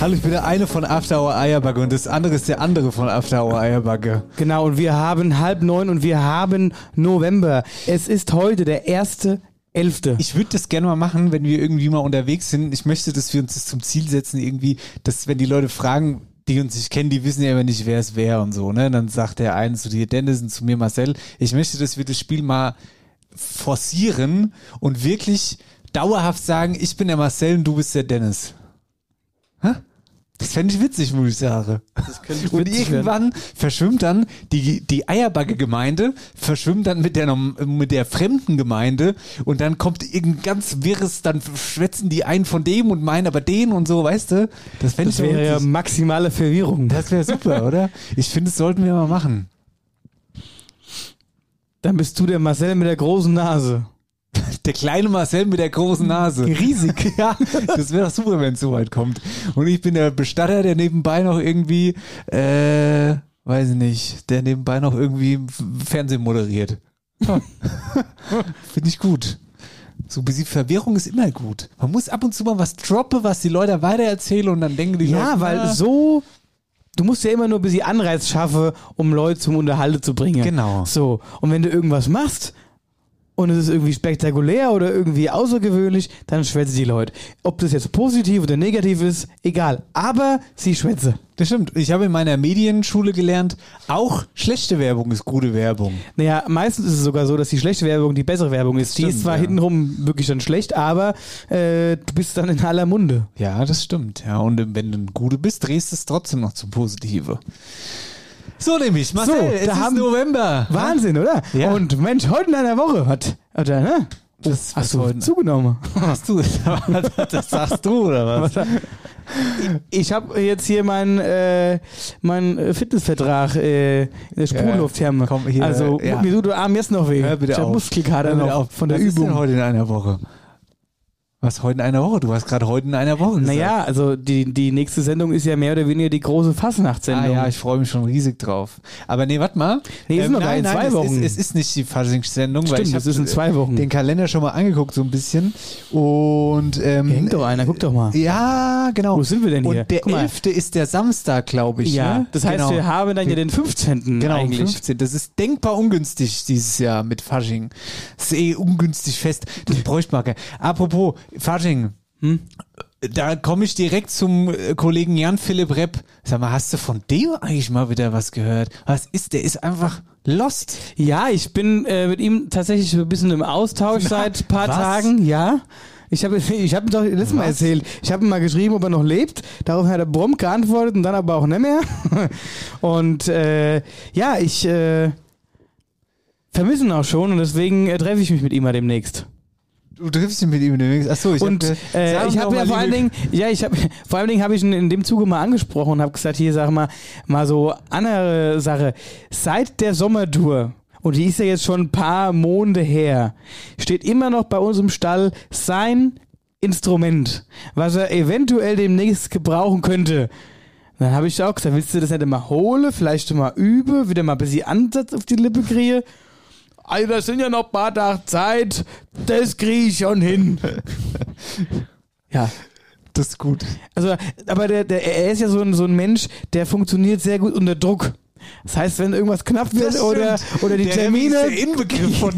Hallo, ich bin der eine von After Hour Eierbacke und das andere ist der andere von After Hour Eierbacke. Genau, und wir haben halb neun und wir haben November. Es ist heute der erste Elfte. Ich würde das gerne mal machen, wenn wir irgendwie mal unterwegs sind. Ich möchte, dass wir uns das zum Ziel setzen, irgendwie, dass wenn die Leute fragen, die uns nicht kennen, die wissen ja immer nicht, wer es wäre und so, ne? Dann sagt der eine zu dir Dennis und zu mir Marcel, ich möchte, dass wir das Spiel mal forcieren und wirklich dauerhaft sagen, ich bin der Marcel und du bist der Dennis. Das fände ich witzig, muss ich sagen. Und witzig irgendwann verschwimmt dann die, die Eierbacke-Gemeinde, verschwimmt dann mit der, mit der fremden Gemeinde und dann kommt irgendein ganz wirres, dann schwätzen die einen von dem und meinen aber den und so, weißt du? Das fände ich Das doch wäre ja witzig. maximale Verwirrung. Das wäre super, oder? Ich finde, das sollten wir mal machen. Dann bist du der Marcel mit der großen Nase. Der kleine Marcel mit der großen Nase. Riesig. Ja, das wäre doch super, wenn es so weit kommt. Und ich bin der Bestatter, der nebenbei noch irgendwie, äh, weiß ich nicht, der nebenbei noch irgendwie Fernsehen moderiert. Ja. Finde ich gut. So ein bisschen Verwirrung ist immer gut. Man muss ab und zu mal was droppen, was die Leute weitererzählen und dann denken die Ja, Leute, weil na, so. Du musst ja immer nur ein bisschen Anreiz schaffen, um Leute zum Unterhalten zu bringen. Genau. So. Und wenn du irgendwas machst und es ist irgendwie spektakulär oder irgendwie außergewöhnlich, dann schwätzen die Leute. Ob das jetzt positiv oder negativ ist, egal. Aber sie schwätzen. Das stimmt. Ich habe in meiner Medienschule gelernt, auch schlechte Werbung ist gute Werbung. Naja, meistens ist es sogar so, dass die schlechte Werbung die bessere Werbung ist. die Stimmt, ist zwar ja. hintenrum wirklich dann schlecht, aber äh, du bist dann in aller Munde. Ja, das stimmt. Ja, und wenn du ein Gute bist, drehst du es trotzdem noch zum Positive. So nämlich, Marcel, So, es ist November. Wahnsinn, oder? Ja. Und Mensch, heute in einer Woche hat, oder, ne? Das, Hast du zugenommen? hast du? das sagst du, oder was? Ich habe jetzt hier meinen äh, mein Fitnessvertrag äh, in der Sprudlufttherme. komm, hier, also ja. mir tut der Arm jetzt noch weh. Hör bitte ich hab auf. Muskelkater noch auf. von der Übung. heute in einer Woche? Was heute in einer Woche? Du hast gerade heute in einer Woche gesagt. Naja, also die, die nächste Sendung ist ja mehr oder weniger die große Ah Fastnachtssendung. ja, ich freue mich schon riesig drauf. Aber nee, warte mal. Nee, ist noch gar in zwei es Wochen. Ist, es ist nicht die Faschingssendung, weil Stimmt, ich das ist in zwei Wochen. den Kalender schon mal angeguckt so ein bisschen. Und ähm, hängt doch einer, guck doch mal. Ja, genau. Wo sind wir denn hier? Und der Guck mal. 11. ist der Samstag, glaube ich. Ja, ne? das heißt, genau. wir haben dann ja den 15. Genau, eigentlich. 15. Das ist denkbar ungünstig dieses Jahr mit Fasching. Das ist eh ungünstig fest. Das bräuchte man. gar- Apropos Fasching. Hm? Da komme ich direkt zum äh, Kollegen Jan-Philipp Repp. Sag mal, hast du von dem eigentlich mal wieder was gehört? Was ist, der ist einfach lost. Ja, ich bin äh, mit ihm tatsächlich ein bisschen im Austausch Na, seit ein paar was? Tagen, ja. Ich habe ich hab ihm doch letztes Mal erzählt. Ich habe ihm mal geschrieben, ob er noch lebt. Darauf hat er prompt geantwortet und dann aber auch nicht mehr. Und äh, ja, ich äh, vermisse ihn auch schon und deswegen äh, treffe ich mich mit ihm mal demnächst. Du triffst ihn mit ihm demnächst. Achso, ich und hab, äh, ich habe mal, ja vor allen Dingen, ja, ich habe vor allen Dingen habe ich ihn in dem Zuge mal angesprochen und habe gesagt, hier sag mal, mal so andere Sache. Seit der Sommertour und die ist ja jetzt schon ein paar Monde her, steht immer noch bei uns im Stall sein Instrument, was er eventuell demnächst gebrauchen könnte. Dann habe ich auch gesagt, willst du das nicht mal holen, vielleicht mal üben, wieder mal ein bisschen Ansatz auf die Lippe kriege? Also das sind ja noch ein paar Tage Zeit, das kriege ich schon hin. ja. Das ist gut. Also, aber der, der, er ist ja so ein, so ein Mensch, der funktioniert sehr gut unter Druck. Das heißt, wenn irgendwas knapp wird Das oder, oder die der Termine. Ist der Inbegriff von,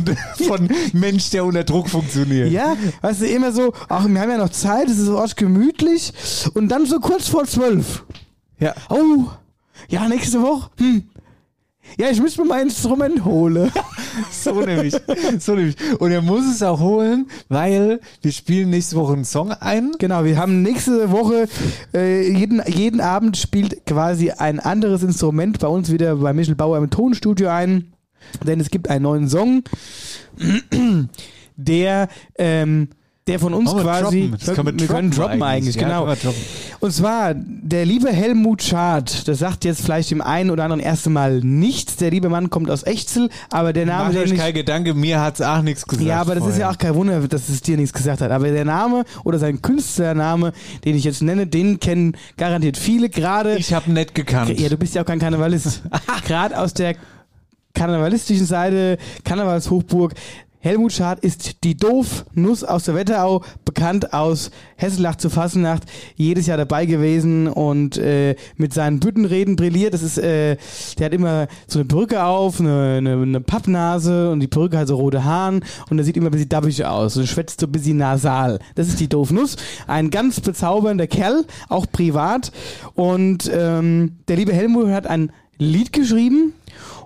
von Mensch, der unter Druck funktioniert. Ja, weißt du, immer so, ach, wir haben ja noch Zeit, es ist so arsch gemütlich. Und dann so kurz vor zwölf. Ja. Oh, ja, nächste Woche. Hm. Ja, ich müsste mir mein Instrument holen. So nämlich. So nämlich. Und er muss es auch holen, weil wir spielen nächste Woche einen Song ein. Genau, wir haben nächste Woche, äh, jeden, jeden Abend spielt quasi ein anderes Instrument bei uns wieder bei Michel Bauer im Tonstudio ein. Denn es gibt einen neuen Song, der, ähm, der von uns wir quasi. Das können wir wir können droppen eigentlich, eigentlich. Ja, genau. wir droppen. Und zwar der liebe Helmut Schad, das sagt jetzt vielleicht dem einen oder anderen erste Mal nichts. Der liebe Mann kommt aus Echzel, aber der Name, Macht euch kein Gedanke, mir hat's auch nichts gesagt. ja, aber das ist ja auch kein Wunder, dass es dir nichts gesagt hat. Aber der Name oder sein Künstlername, den ich jetzt nenne, den kennen garantiert viele. Gerade, Ich habe nett gekannt. ja, du bist ja auch kein Karnevalist. Gerade aus der karnevalistischen Seite, Karnevalshochburg. Helmut Schad ist die Doof-Nuss aus der Wetterau, bekannt aus Hesselach zu Fassenacht, jedes Jahr dabei gewesen und äh, mit seinen Büttenreden brilliert. Das ist, äh, der hat immer so eine Brücke auf, eine, eine, eine Pappnase und die Perücke hat so rote Haaren und der sieht immer ein bisschen dabbig aus und schwätzt so ein bisschen nasal. Das ist die Doof-Nuss. Ein ganz bezaubernder Kerl, auch privat. Und ähm, der liebe Helmut hat ein Lied geschrieben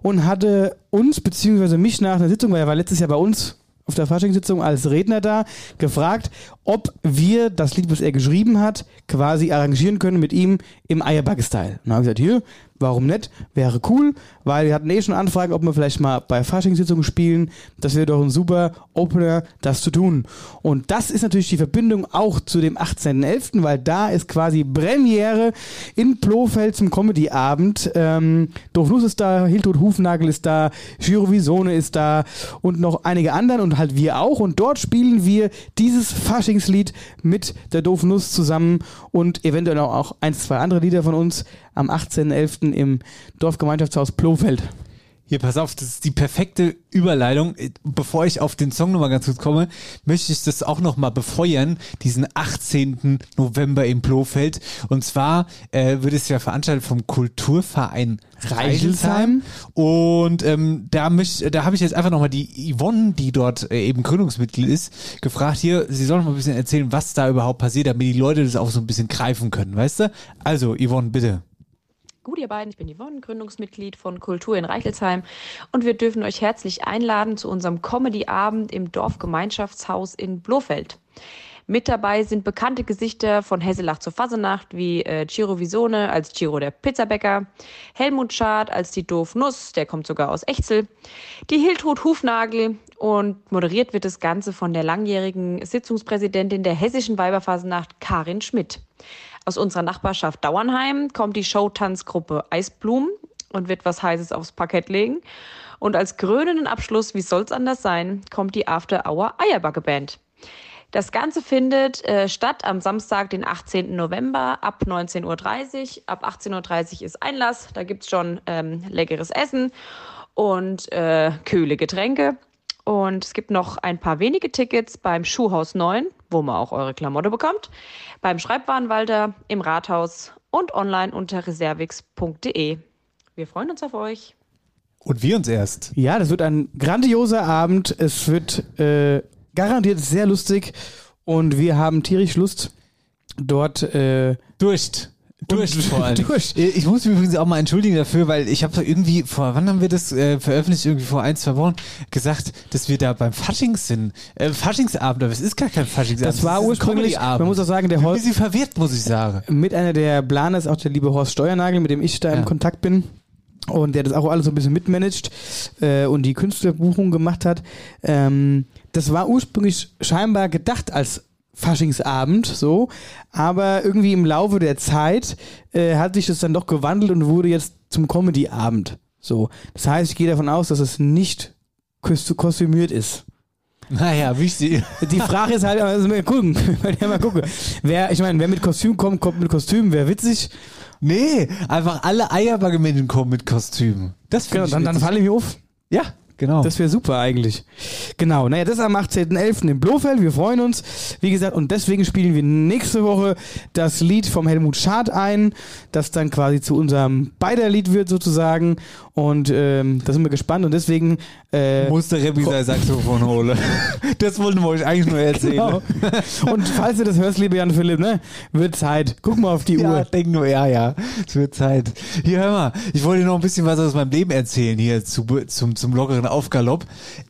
und hatte uns, beziehungsweise mich nach einer Sitzung, weil er war letztes Jahr bei uns auf der Faschingssitzung als Redner da, gefragt, ob wir das Lied, was er geschrieben hat, quasi arrangieren können mit ihm im Eierbacke-Style. Und dann habe ich gesagt, hier, warum nicht? Wäre cool, weil wir hatten eh schon Anfragen, ob wir vielleicht mal bei Faschingssitzungen spielen. Das wäre doch ein super Opener, das zu tun. Und das ist natürlich die Verbindung auch zu dem 18.11., weil da ist quasi Premiere in Blofeld zum Comedy-Abend. Ähm, Doof Nuss ist da, Hiltrud Hufnagel ist da, Giro Visone ist da und noch einige anderen und halt wir auch. Und dort spielen wir dieses Faschingslied mit der Doof Nuss zusammen und eventuell auch ein, zwei andere Lieder von uns am 18.11. im Dorfgemeinschaftshaus Blofeld. Hier, pass auf, das ist die perfekte Überleitung. Bevor ich auf den Song nochmal ganz kurz komme, möchte ich das auch nochmal befeuern, diesen 18. November in Blofeld. Und zwar äh, wird es ja veranstaltet vom Kulturverein Reichelsheim. Und ähm, da, möcht- da habe ich jetzt einfach nochmal die Yvonne, die dort äh, eben Gründungsmitglied ist, gefragt, hier, sie soll noch mal ein bisschen erzählen, was da überhaupt passiert, damit die Leute das auch so ein bisschen greifen können, weißt du? Also, Yvonne, bitte. Gut, ihr beiden, ich bin Yvonne, Gründungsmitglied von Kultur in Reichelsheim und wir dürfen euch herzlich einladen zu unserem Comedy-Abend im Dorfgemeinschaftshaus in Blofeld. Mit dabei sind bekannte Gesichter von Hesselach zur Fasenacht wie äh, Ciro Visone als Ciro der Pizzabäcker, Helmut Schad als die Doof Nuss, der kommt sogar aus Echzel, die Hiltrud Hufnagel und moderiert wird das Ganze von der langjährigen Sitzungspräsidentin der Hessischen Weiberfasenacht Karin Schmidt. Aus unserer Nachbarschaft Dauernheim kommt die Showtanzgruppe Eisblumen und wird was Heißes aufs Parkett legen. Und als krönenden Abschluss, wie soll's anders sein, kommt die After Hour Eierbacke Band. Das Ganze findet äh, statt am Samstag, den 18. November ab 19.30 Uhr. Ab 18.30 Uhr ist Einlass. Da gibt's schon ähm, leckeres Essen und äh, kühle Getränke. Und es gibt noch ein paar wenige Tickets beim Schuhhaus 9, wo man auch eure Klamotte bekommt, beim Schreibwarenwalter, im Rathaus und online unter reservix.de. Wir freuen uns auf euch. Und wir uns erst. Ja, das wird ein grandioser Abend. Es wird äh, garantiert sehr lustig und wir haben tierisch Lust, dort äh, Durst. Durst vor allem. Durst. Ich muss mich übrigens auch mal entschuldigen dafür, weil ich habe irgendwie, vor wann haben wir das äh, veröffentlicht? Irgendwie vor ein, zwei Wochen gesagt, dass wir da beim Faschings sind. Äh, Faschingsabend, aber es ist gar kein Faschingsabend. Das war ursprünglich, man muss auch sagen, der Horst, bisschen verwirrt, muss ich sagen. mit einer der Planer ist auch der liebe Horst Steuernagel, mit dem ich da Ja. im Kontakt bin. Und der das auch alles so ein bisschen mitmanagt äh, und die Künstlerbuchung gemacht hat. Ähm, das war ursprünglich scheinbar gedacht als Faschingsabend, so, aber irgendwie im Laufe der Zeit äh, hat sich das dann doch gewandelt und wurde jetzt zum Comedy-Abend. So. Das heißt, ich gehe davon aus, dass es nicht kostü- kostümiert ist. Naja, wichtig. Die Frage ist halt, also mal gucken, mal gucken. Wer, ich meine, wer mit Kostüm kommt, kommt mit Kostüm, wäre witzig. Nee, einfach alle Eierbacke-Menschen kommen mit Kostümen. Das Genau, finde dann, ich dann witzig. falle ich mir auf. Ja, genau. Das wäre super eigentlich. Genau, naja, das am 18.11. in Blofeld. Wir freuen uns. Wie gesagt, und deswegen spielen wir nächste Woche das Lied vom Helmut Schad ein, das dann quasi zu unserem beider Lied wird sozusagen. Und ähm, da sind wir gespannt und deswegen äh, musste Rebbi sein Saxophon holen. Das wollten wir euch eigentlich nur erzählen. Genau. Und falls du das hörst, lieber Jan Philipp, ne, wird Zeit. Guck mal auf die Ja, Uhr. denk nur, ja, ja. Es wird Zeit. Hier, hör mal, ich wollte dir noch ein bisschen was aus meinem Leben erzählen hier zu, zum, zum lockeren Aufgalopp.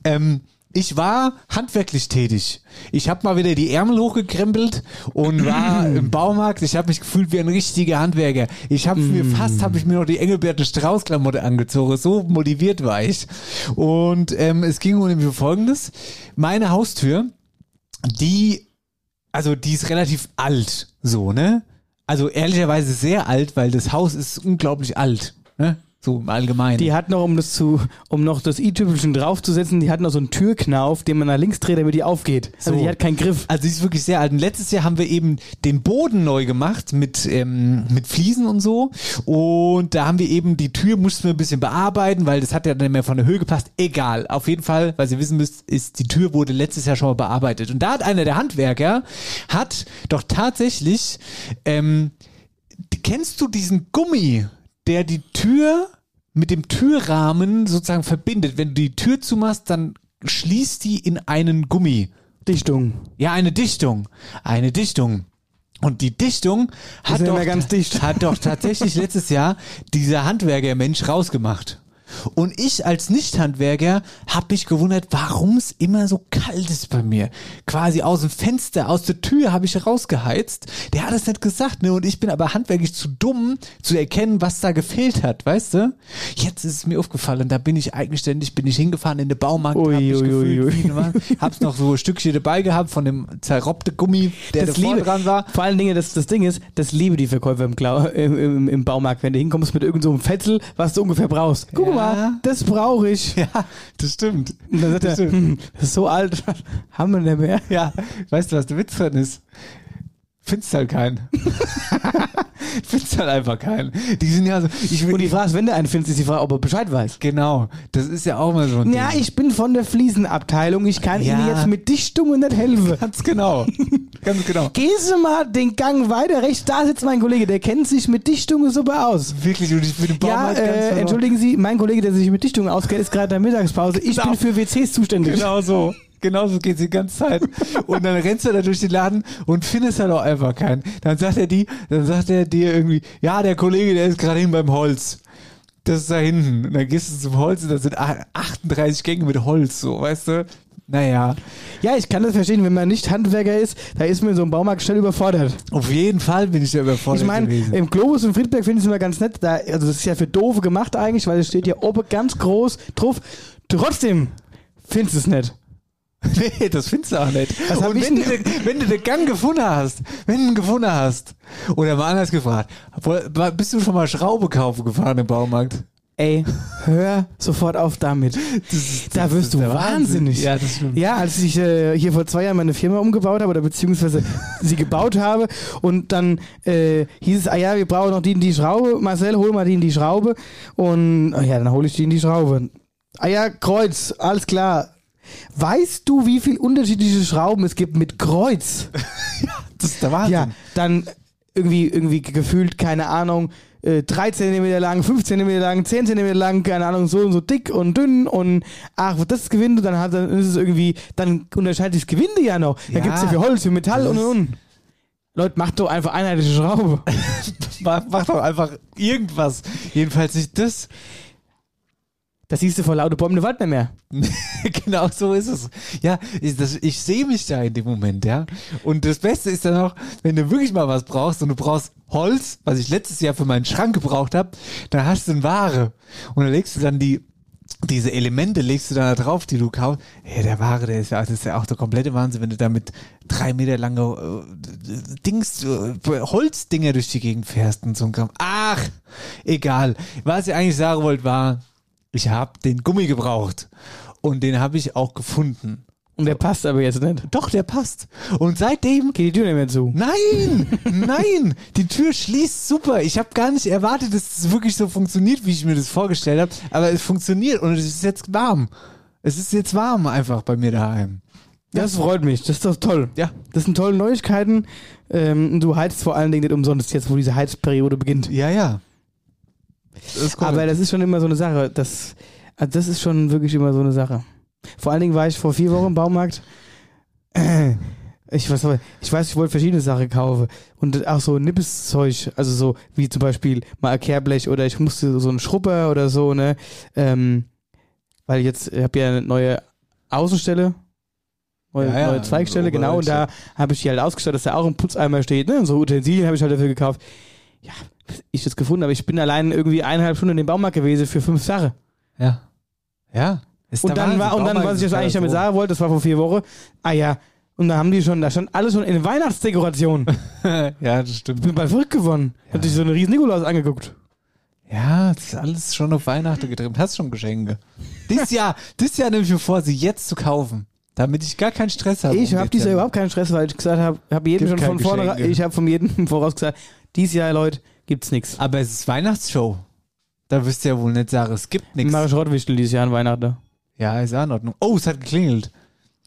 Ähm, ich war handwerklich tätig. Ich habe mal wieder die Ärmel hochgekrempelt und war im Baumarkt. Ich habe mich gefühlt wie ein richtiger Handwerker. Ich habe mir fast, habe ich mir noch die Engelberte Strauß Klamotte angezogen. So motiviert war ich. Und ähm, es ging um Folgendes: Meine Haustür, die also die ist relativ alt, so, ne? Also ehrlicherweise sehr alt, weil das Haus ist unglaublich alt, ne? So im Allgemeinen. Die hat noch, um das zu, um noch das i-Tüpfelchen draufzusetzen, die hat noch so einen Türknauf, den man nach links dreht, damit die aufgeht. Also So. die hat keinen Griff. Also die ist wirklich sehr alt. Und letztes Jahr haben wir eben den Boden neu gemacht mit, ähm, mit Fliesen und so. Und da haben wir eben die Tür mussten wir ein bisschen bearbeiten, weil das hat ja dann mehr von der Höhe gepasst. Egal. Auf jeden Fall, weil ihr wissen müsst, ist die Tür wurde letztes Jahr schon mal bearbeitet. Und da hat einer der Handwerker hat doch tatsächlich, ähm, kennst du diesen Gummi, der die Tür mit dem Türrahmen sozusagen verbindet? Wenn du die Tür zumachst, dann schließt die in einen Gummi. Dichtung. Ja, eine Dichtung. Eine Dichtung. Und die Dichtung hat doch, dicht. hat doch tatsächlich letztes Jahr dieser Handwerker-Mensch rausgemacht. Und ich als Nicht-Handwerker habe mich gewundert, warum es immer so kalt ist bei mir. Quasi aus dem Fenster, aus der Tür habe ich rausgeheizt. Der hat es nicht gesagt, ne? Und ich bin aber handwerklich zu dumm, zu erkennen, was da gefehlt hat, weißt du? Jetzt ist es mir aufgefallen, da bin ich eigenständig, bin ich hingefahren in den Baumarkt, Ui, hab mich ui, gefühlt hab's noch so ein Stückchen dabei gehabt von dem zerrobbte Gummi, der das liebe, dran war. Vor allen Dingen, das, das Ding ist, das liebe die Verkäufer im, Klau, im, im, im Baumarkt, wenn du hinkommst mit irgendeinem so einem Fetzel, was du ungefähr brauchst. Guck Ja. mal, das brauche ich. Ja, das stimmt. Und dann sagt Das er, stimmt. hm, das ist so alt, haben wir nicht mehr. Ja, weißt du, was der Witz dran ist? Findest halt keinen. Findest halt einfach keinen. Die sind ja so, ich Und die Frage ist, wenn du einen findest, ist die Frage, ob er Bescheid weiß. Genau, das ist ja auch mal so ein Ja, Ding. ich bin von der Fliesenabteilung, ich kann Ja. Ihnen jetzt mit Dichtungen nicht helfen. Ganz genau. Ganz genau. Gehen Sie mal den Gang weiter rechts, da sitzt mein Kollege, der kennt sich mit Dichtungen super aus. Wirklich, und ich bin im Ja, Baumarkt ganz äh, verloren. entschuldigen Sie, mein Kollege, der sich mit Dichtungen auskennt, ist gerade in der Mittagspause. Ich Genau. bin für WCs zuständig. Genau so. Genau so geht's die ganze Zeit. Und dann rennst du da durch den Laden und findest halt auch einfach keinen. Dann sagt er die, dann sagt er dir irgendwie, ja, der Kollege, der ist gerade hin beim Holz. Das ist da hinten. Und dann gehst du zum Holz und da sind 38 Gänge mit Holz, so, weißt du? Naja, Ja, ich kann das verstehen, wenn man nicht Handwerker ist, da ist man in so einem Baumarkt schnell überfordert. auf jeden Fall bin ich da überfordert Ich meine, im Globus in Friedberg finde ich es immer ganz nett. Da, also das ist ja für Doofe gemacht eigentlich, weil es steht ja oben ganz groß drauf. Trotzdem findest du es nicht. Nee, das findest du auch nicht. Was und wenn, du, den- wenn du den Gang gefunden hast, wenn du ihn gefunden hast, oder mal anders gefragt, bist du schon mal Schraube kaufen gefahren im Baumarkt? Ey, hör sofort auf damit. da wirst du Wahnsinn. wahnsinnig. Ja, das stimmt. Ja, als ich äh, hier vor zwei Jahren meine Firma umgebaut habe oder beziehungsweise sie gebaut habe und dann äh, hieß es, ah ja, wir brauchen noch die in die Schraube. Marcel, hol mal die in die Schraube. Und ah ja, dann hole ich die in die Schraube. Ah ja, Kreuz, alles klar. Weißt du, wie viel unterschiedliche Schrauben es gibt mit Kreuz? Das ist der Wahnsinn. Ja, dann irgendwie, irgendwie gefühlt, keine Ahnung, äh, 3 cm lang, 5 cm lang, 10 cm lang, keine Ahnung, so und so dick und dünn und ach, das ist Gewinde, dann hat dann ist es irgendwie, dann unterscheidet sich das Gewinde ja noch. Dann Ja, gibt's ja für Holz, für Metall und und und. Leute, macht doch einfach einheitliche Schraube. Mach, mach doch einfach irgendwas. Jedenfalls nicht das. Das siehst du vor lauter Bäumen im Wald nicht mehr. genau so ist es. Ja, ich, ich sehe mich da in dem Moment, ja. Und das Beste ist dann auch, wenn du wirklich mal was brauchst und du brauchst Holz, was ich letztes Jahr für meinen Schrank gebraucht habe, dann hast du eine Ware. Und dann legst du dann die, diese Elemente legst du da drauf, die du kaufst. Ja, der Ware, der ist ja, das ist ja auch der komplette Wahnsinn, wenn du da mit drei Meter lange äh, Dings, äh, Holzdinger durch die Gegend fährst und so ein Kram. Ach, egal. Was ich eigentlich sagen wollte war, ich habe den Gummi gebraucht und den habe ich auch gefunden. Und der passt aber jetzt nicht. Doch, der passt. Und seitdem Geht die Tür nicht mehr zu. Nein, nein, die Tür schließt super. Ich habe gar nicht erwartet, dass es wirklich so funktioniert, wie ich mir das vorgestellt habe. Aber es funktioniert und es ist jetzt warm. Es ist jetzt warm einfach bei mir daheim. Das freut mich, das ist doch toll. Ja. Das sind tolle Neuigkeiten. Ähm, du heizt vor allen Dingen nicht umsonst jetzt, wo diese Heizperiode beginnt. Ja, ja. Das. Aber das ist schon immer so eine Sache. Das, also das ist schon wirklich immer so eine Sache. Vor allen Dingen war ich vor vier Wochen im Baumarkt. Ich weiß, ich weiß, ich wollte verschiedene Sachen kaufen. Und auch so Nippeszeug, also so wie zum Beispiel mal ein Kehrblech oder ich musste so einen Schrupper oder so, ne? Ähm, weil jetzt, ich habe ja eine neue Außenstelle. Neue, Ja, ja, neue Zweigstelle, genau. Und da habe ich die halt ausgestattet, dass da auch ein Putzeimer steht, ne? Und so Utensilien habe ich halt dafür gekauft. Ja, ich das gefunden, aber ich bin allein irgendwie eineinhalb Stunden in dem Baumarkt gewesen für fünf Sachen. ja. Ja. Ist Und dann war, und dann, was ich jetzt eigentlich damit sagen wollte, das war vor vier Wochen. Ah ja, und da haben die schon, da stand alles schon in Weihnachtsdekoration. ja, das stimmt. Ich bin bald verrückt geworden. Ja. Hat sich so eine riesen Nikolaus angeguckt. Ja, das ist alles schon auf Weihnachten getrimmt. Hast schon Geschenke. Dieses Jahr, dieses Jahr nehme ich mir vor, sie jetzt zu kaufen. Damit ich gar keinen Stress habe. ich habe dieses Jahr überhaupt keinen Stress, weil ich gesagt habe, habe jedem Gibt schon von vorne, ich habe von jedem voraus gesagt, dieses Jahr, Leute, gibt's nichts. Aber es ist Weihnachtsshow. Da wirst du ja wohl nicht sagen, es gibt nichts. Mache Schrottwichtel dieses Jahr an Weihnachten. Ja, ist auch in Ordnung. Oh, es hat geklingelt.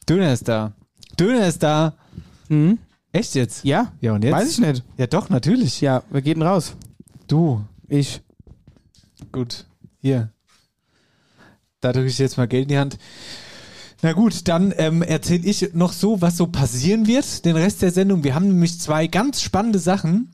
Döner ist da. Döner ist da. Mhm. Echt jetzt? Ja? Ja, und jetzt? Weiß ich nicht. Ja, doch, natürlich. Ja, wer geht denn raus? Du. Ich. Gut. Hier. Da drücke ich jetzt mal Geld in die Hand. Na gut, dann ähm, erzähle ich noch so, was so passieren wird, den Rest der Sendung. Wir haben nämlich zwei ganz spannende Sachen.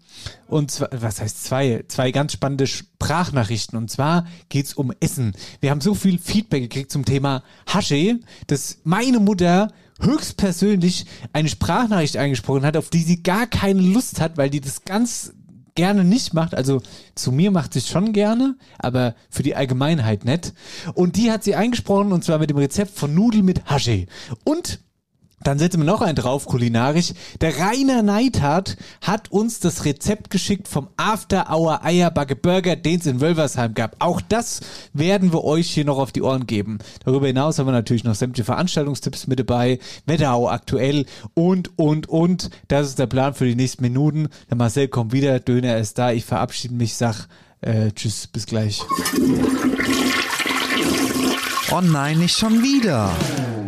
Und zwar, was heißt zwei? Zwei ganz spannende Sprachnachrichten. Und zwar geht's um Essen. Wir haben so viel Feedback gekriegt zum Thema Hasche, dass meine Mutter höchstpersönlich eine Sprachnachricht eingesprochen hat, auf die sie gar keine Lust hat, weil die das ganz gerne nicht macht. Also zu mir macht sie es schon gerne, aber für die Allgemeinheit nicht. Und die hat sie eingesprochen und zwar mit dem Rezept von Nudeln mit Hasche. Und dann setzen wir noch einen drauf, kulinarisch. Der Rainer Neithardt hat uns das Rezept geschickt vom After Hour Eierbacke Burger, den es in Wölversheim gab. Auch das werden wir euch hier noch auf die Ohren geben. Darüber hinaus haben wir natürlich noch sämtliche Veranstaltungstipps mit dabei, Wetterau aktuell und, und, und. Das ist der Plan für die nächsten Minuten. Der Marcel kommt wieder, Döner ist da. Ich verabschiede mich, sag äh, tschüss, bis gleich. Oh nein, nicht schon wieder.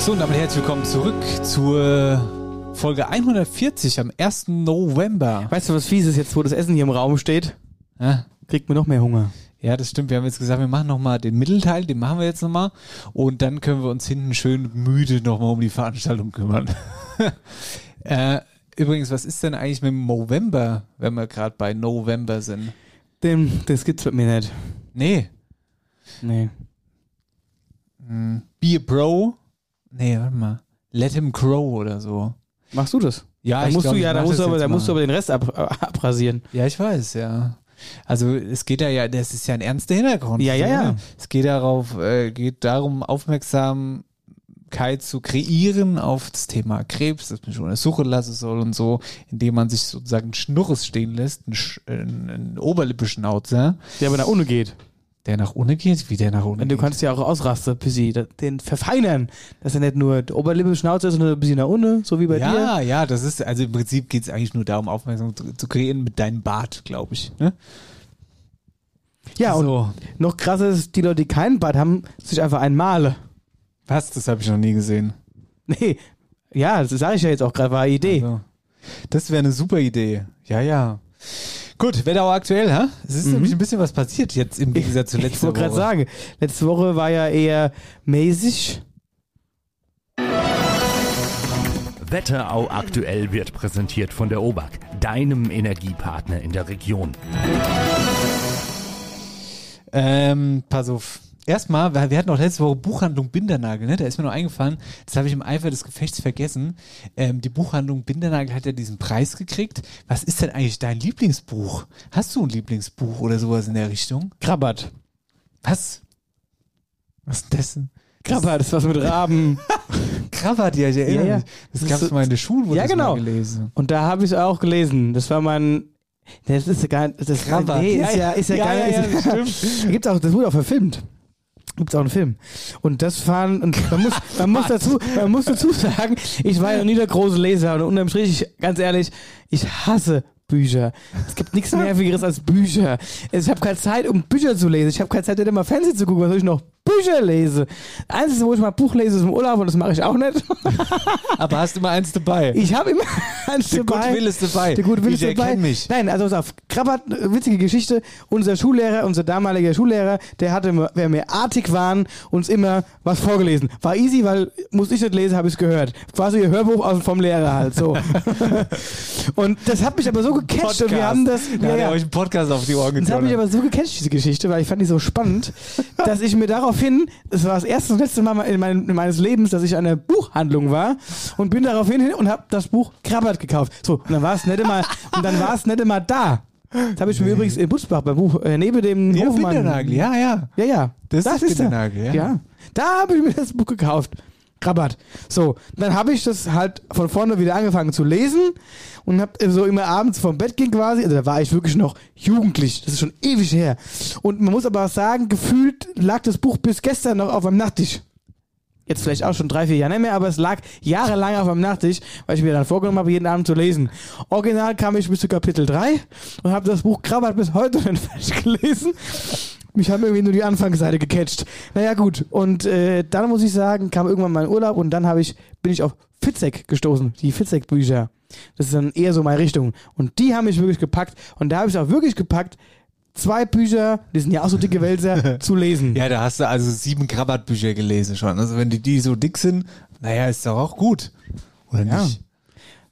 So, und damit herzlich willkommen zurück zur Folge 140 am 1. November. Weißt du, was fies ist jetzt, wo das Essen hier im Raum steht? Ja, Kriegt mir noch mehr Hunger. ja, das stimmt. Wir haben jetzt gesagt, wir machen nochmal den Mittelteil, den machen wir jetzt nochmal. Und dann können wir uns hinten schön müde nochmal um die Veranstaltung kümmern. äh, übrigens, was ist denn eigentlich mit dem November, wenn wir gerade bei November sind? Dem, das gibt's mit mir nicht. Nee. Nee. Hm. Be a Bro? Nee, warte mal. Let him grow oder so. Machst du das? Ja, da ich musst glaub, du ja, da musst du aber, da musst du aber den Rest ab, äh, abrasieren. Ja, ich weiß, ja. Also es geht da ja, das ist ja ein ernster Hintergrund. Ja, ja, ja. ne? Es geht darauf, äh, geht darum, Aufmerksamkeit zu kreieren auf das Thema Krebs, das man schon untersuchen lassen soll und so, indem man sich sozusagen Schnurres stehen lässt, einen, Sch- äh, Oberlippeschnauzer, Der aber nach unten geht. Der nach unten geht, wie der nach unten Und du geht. kannst ja auch ausrasten, da- den verfeinern. Dass er nicht nur der Oberlippe Schnauze ist, sondern ein bisschen nach unten, so wie bei dir. ja, ja, das ist, also im Prinzip geht es eigentlich nur darum, Aufmerksamkeit zu, zu kreieren mit deinem Bart, glaube ich. Ne? Ja, und so. noch krasser ist, die Leute, die keinen Bart haben, sich einfach einmale. Was? Das habe ich noch nie gesehen. Nee, ja, das sage ich ja jetzt auch gerade, war eine Idee. Also, das wäre eine super Idee. Ja, ja. Gut, Wetterau aktuell, hä? Es ist nämlich ein bisschen was passiert jetzt im Gegensatz zu Mhm. Ich letzter wollte Woche. gerade sagen, letzte Woche war ja eher mäßig. Wetterau aktuell wird präsentiert von der OBAK, deinem Energiepartner in der Region. Ähm, pass auf. Erstmal, wir hatten auch letzte Woche Buchhandlung Bindernagel, ne? Da ist mir noch eingefallen, das habe ich im Eifer des Gefechts vergessen. Ähm, die Buchhandlung Bindernagel hat ja diesen Preis gekriegt. Was ist denn eigentlich dein Lieblingsbuch? Hast du ein Lieblingsbuch oder sowas in der Richtung? Krabbert. Was? Was ist denn das? denn? Krabber, das ist was mit Raben. Krabbert, ja, ich erinnere Ja, ja. mich. Das Das gab es mal in der Schule, wo Ja, das genau. gelesen. Und da habe ich es auch gelesen. Das war mein. Das ist ja gar das Krabber. Nee, ist ja, ist ja, Ja, gar ja, ist ja, ja, stimmt. Gibt's auch, das wurde auch verfilmt. Gibt's auch einen Film. Und das fahren, und man muss, man muss dazu, man muss dazu sagen, ich war ja nie der große Leser und unterm Strich, ich, ganz ehrlich, ich hasse Bücher. Es gibt nichts Nervigeres als Bücher. Ich habe keine Zeit, um Bücher zu lesen. Ich habe keine Zeit, immer Fernsehen zu gucken, was soll ich noch Bücher lese. Einzige, wo ich mal Buch lese, ist im Urlaub und das mache ich auch nicht. Aber hast du mal eins dabei? Ich habe immer eins Der dabei. gute Will ist dabei. Der gute Will ist dabei. mich. Nein, also pass auf. Krabbert, witzige Geschichte. Unser Schullehrer, unser damaliger Schullehrer, der hatte, immer- wer wir artig waren, uns immer was vorgelesen. War easy, weil muss ich nicht lesen, habe ich es gehört. Quasi ihr Hörbuch aus, vom Lehrer halt so. und das hat mich aber so gecatcht und wir haben das. Da ja, hat ja. euch einen Podcast auf die Ohren Das hat mich gezogen. aber so gecatcht, diese Geschichte, weil ich fand die so spannend, dass ich mir daraufhin, das war das erste und letzte Mal in, meinem, in meines Lebens, dass ich an einer Buchhandlung war und bin daraufhin hin und habe das Buch Krabbert gekauft. So, und dann war es nicht immer, und dann war es nicht immer da. Das habe ich mir übrigens in Butzbach bei Buch, äh, neben dem Ja, Hofmann. Ja, ja. Ja, ja. Das ist er. Bindernagel, ja. ja. Da habe ich mir das Buch gekauft. Krabbert. So, dann habe ich das halt von vorne wieder angefangen zu lesen und habe so immer abends vom Bett gehen quasi, also da war ich wirklich noch jugendlich, das ist schon ewig her. Und man muss aber sagen, gefühlt lag das Buch bis gestern noch auf meinem Nachttisch. Jetzt vielleicht auch schon drei, vier Jahre nicht mehr, aber es lag jahrelang auf meinem Nachttisch, weil ich mir dann vorgenommen habe, jeden Abend zu lesen. Original kam ich bis zu Kapitel 3 und habe das Buch Krabbert bis heute nicht fertig gelesen. Mich haben irgendwie nur die Anfangsseite gecatcht. Naja, gut. Und äh, dann muss ich sagen, kam irgendwann mein Urlaub und dann habe ich, bin ich auf Fitzek gestoßen, die Fitzek-Bücher. Das ist dann eher so meine Richtung. Und die haben mich wirklich gepackt. Und da habe ich auch wirklich gepackt, zwei Bücher, die sind ja auch so dicke Wälzer, zu lesen. Ja, da hast du also sieben Krabbert-Bücher gelesen schon. Also wenn die, die so dick sind, naja, ist doch auch gut. Oder Ja. nicht?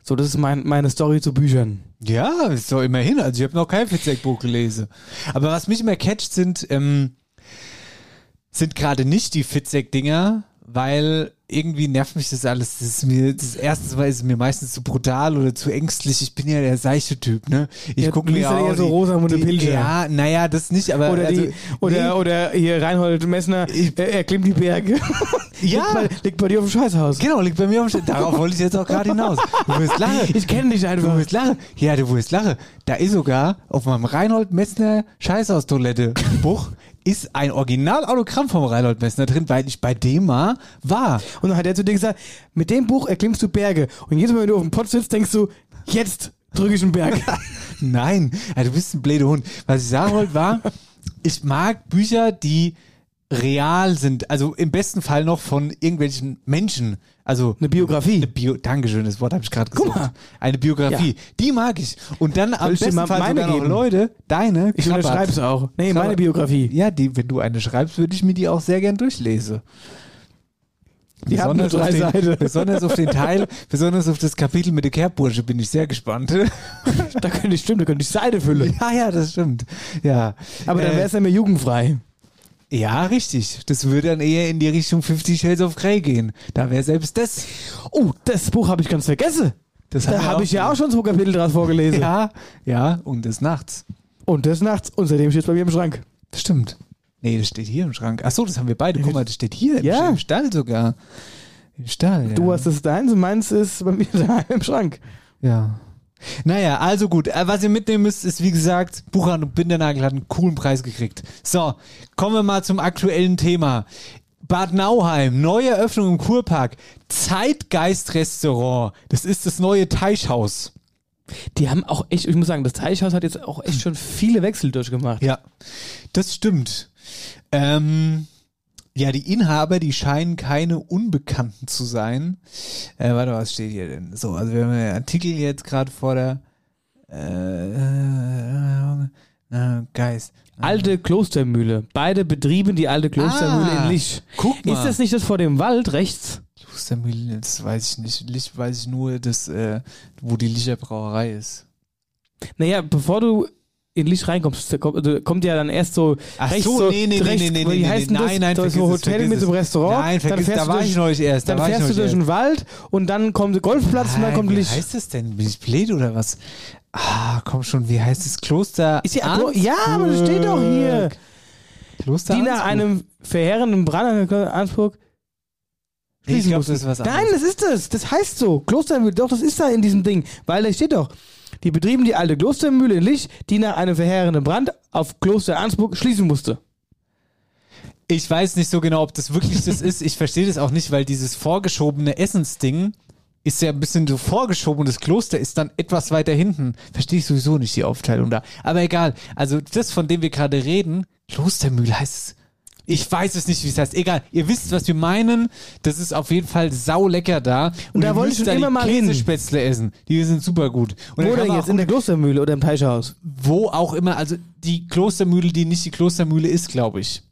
So, das ist mein, meine Story zu Büchern. Ja, ist doch immerhin. Also ich habe noch kein Fitzek-Buch gelesen. Aber was mich immer catcht, sind, ähm, sind gerade nicht die Fitzek-Dinger, weil irgendwie nervt mich das alles. Das ist mir, das erstens mal ist es mir meistens zu brutal oder zu ängstlich. Ich bin ja der seichte Typ, ne? Ich Ja, gucke du mir ja auch eher so die- Rosamunde Pilcher. Ja, naja, das nicht, aber Oder, also, die, oder, nee. oder hier Reinhold Messner, er, er klimmt die Berge. Ja. liegt, bei, liegt bei dir auf dem Scheißhaus. Genau, liegt bei mir am Sch Darauf wollte ich jetzt auch gerade hinaus. Du wirst lachen. Ich kenne dich Du einfach. wirst lachen. Ja, du wirst lachen. Da ist sogar auf meinem Reinhold Messner Scheißhaus-Toilette Buch ist ein Original-Autogramm vom Reinhold Messner drin, weil ich bei dem mal war. Und dann hat er zu dir gesagt, mit dem Buch erklimmst du Berge. Und jedes Mal, wenn du auf dem Pott sitzt, denkst du, jetzt drücke ich einen Berg. Nein, ja, du bist ein blöder Hund. Was ich sagen wollte war, ich mag Bücher, die real sind, also im besten Fall noch von irgendwelchen Menschen. Also Eine Biografie. Eine Bio Dankeschön, das Wort habe ich gerade gesagt. Eine Biografie. Die mag ich. Und dann am ich dir besten Fall meine sogar noch geben? Leute, deine. Ich Krabbert. unterschreibe es auch. Nee, meine Biografie. Ja, die, wenn du eine schreibst, würde ich mir die auch sehr gern durchlesen. Die Besonders auf den. Besonders auf den Teil, besonders auf das Kapitel mit der Kerbbursche bin ich sehr gespannt. Da könnte ich, stimmt, da könnte ich Seide füllen. ja, ja, das stimmt. Ja. Aber dann Äh, wäre es ja mir jugendfrei. Ja, richtig. Das würde dann eher in die Richtung 50 Shades of Grey gehen. Da wäre selbst das. Oh, das Buch habe ich ganz vergessen. Das Da habe ich ja auch schon zwei Kapitel draus vorgelesen. Ja, ja, und des Nachts. Und das nachts. Und seitdem steht es bei mir im Schrank. Das stimmt. Nee, das steht hier im Schrank. Ach so, das haben wir beide. Guck mal, das steht hier im, Ja. im Stall sogar. Im Stall, ja. Du hast es deins und meins ist bei mir daheim im Schrank. Ja. Naja, also gut. Äh, Was ihr mitnehmen müsst, ist wie gesagt, Buchhandlung Bindernagel hat einen coolen Preis gekriegt. So, kommen wir mal zum aktuellen Thema. Bad Nauheim, neue Eröffnung im Kurpark. Zeitgeist-Restaurant. Das ist das neue Teichhaus. Die haben auch echt, ich muss sagen, das Teichhaus hat jetzt auch echt schon viele Wechsel durchgemacht. Ja, das stimmt. Ähm, ja, die Inhaber, die scheinen keine Unbekannten zu sein. Äh, warte, was steht hier denn? So, also wir haben einen Artikel jetzt gerade vor der äh, äh, Geist. Alte Klostermühle. Beide betrieben die alte Klostermühle Ah, in Lich. guck mal. Ist das nicht das vor dem Wald rechts? Klostermühle, das weiß ich nicht. Licht weiß ich nur, dass, äh, wo die Licher Brauerei ist. Naja, bevor du in Lich reinkommst, da kommt, kommt ja dann erst so Ach rechts so, nee, nee, nee, rechts, nee, nee, wie nee, heißt nee, das? nein, nein, da ist ein vergiss es, Hotel mit so einem es. Restaurant. Nein, dann vergiss, fährst da du war durch, ich neulich erst, da Dann fährst du durch den Wald und dann kommt der Golfplatz und dann Nein, kommt wie Lich. heißt das denn? Bin ich blöd oder was? Ah, komm schon, wie heißt das Kloster? Ist ja, ja, aber das steht doch hier. Kloster Die nach einem verheerenden Brand an Ansburg Ich schließen glaub, mussten. das ist was Nein, anderes. das ist das. Das heißt so. Klostermühle, doch, das ist da in diesem Ding. Weil da steht doch, die betrieben die alte Klostermühle in Lich, die nach einem verheerenden Brand auf Kloster Ansburg schließen musste. Ich weiß nicht so genau, ob das wirklich das ist. Ich verstehe das auch nicht, weil dieses vorgeschobene Essensding ist ja ein bisschen so vorgeschoben das Kloster ist dann etwas weiter hinten. Verstehe ich sowieso nicht die Aufteilung da. Aber egal. Also das, von dem wir gerade reden, Klostermühle heißt es. Ich weiß es nicht, wie es heißt. Egal. Ihr wisst, was wir meinen. Das ist auf jeden Fall saulecker da. Und, da ihr wollte ich schon da immer mal hin. Käsespätzle essen. Die sind super gut. Und man jetzt? In der Klostermühle oder im Teichhaus? wo auch immer, also die Klostermühle, die nicht die Klostermühle ist, glaube ich.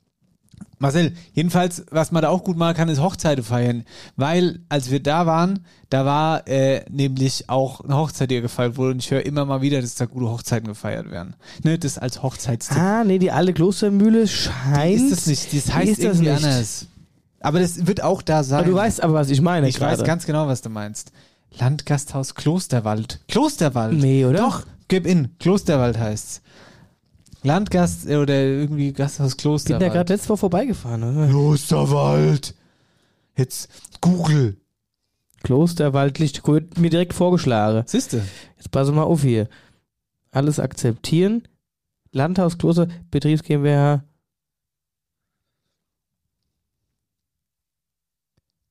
Marcel, jedenfalls, was man da auch gut machen kann, ist Hochzeiten feiern. Weil, als wir da waren, da war äh, nämlich auch eine Hochzeit, die gefeiert wurde. Und ich höre immer mal wieder, dass da gute Hochzeiten gefeiert werden. Ne, das als Hochzeitstipp. Ah, nee, die alte Klostermühle scheint. ist das nicht, das heißt das irgendwie nicht. anders. Aber das wird auch da sein. Aber du weißt aber, was ich meine. Ich weiß gerade. ganz genau, was du meinst. Landgasthaus Klosterwald. Klosterwald. Nee, oder? Doch, gib in. Klosterwald heißt's. Landgast äh, oder irgendwie Gasthaus Bin Klosterwald. da gerade letzte Woche vorbeigefahren. Oder? Klosterwald. Jetzt Google. Klosterwald Licht. Wird mir direkt vorgeschlagen. Siehste. Jetzt pass mal auf hier. Alles akzeptieren. Landhaus Kloster, Betriebs GmbH.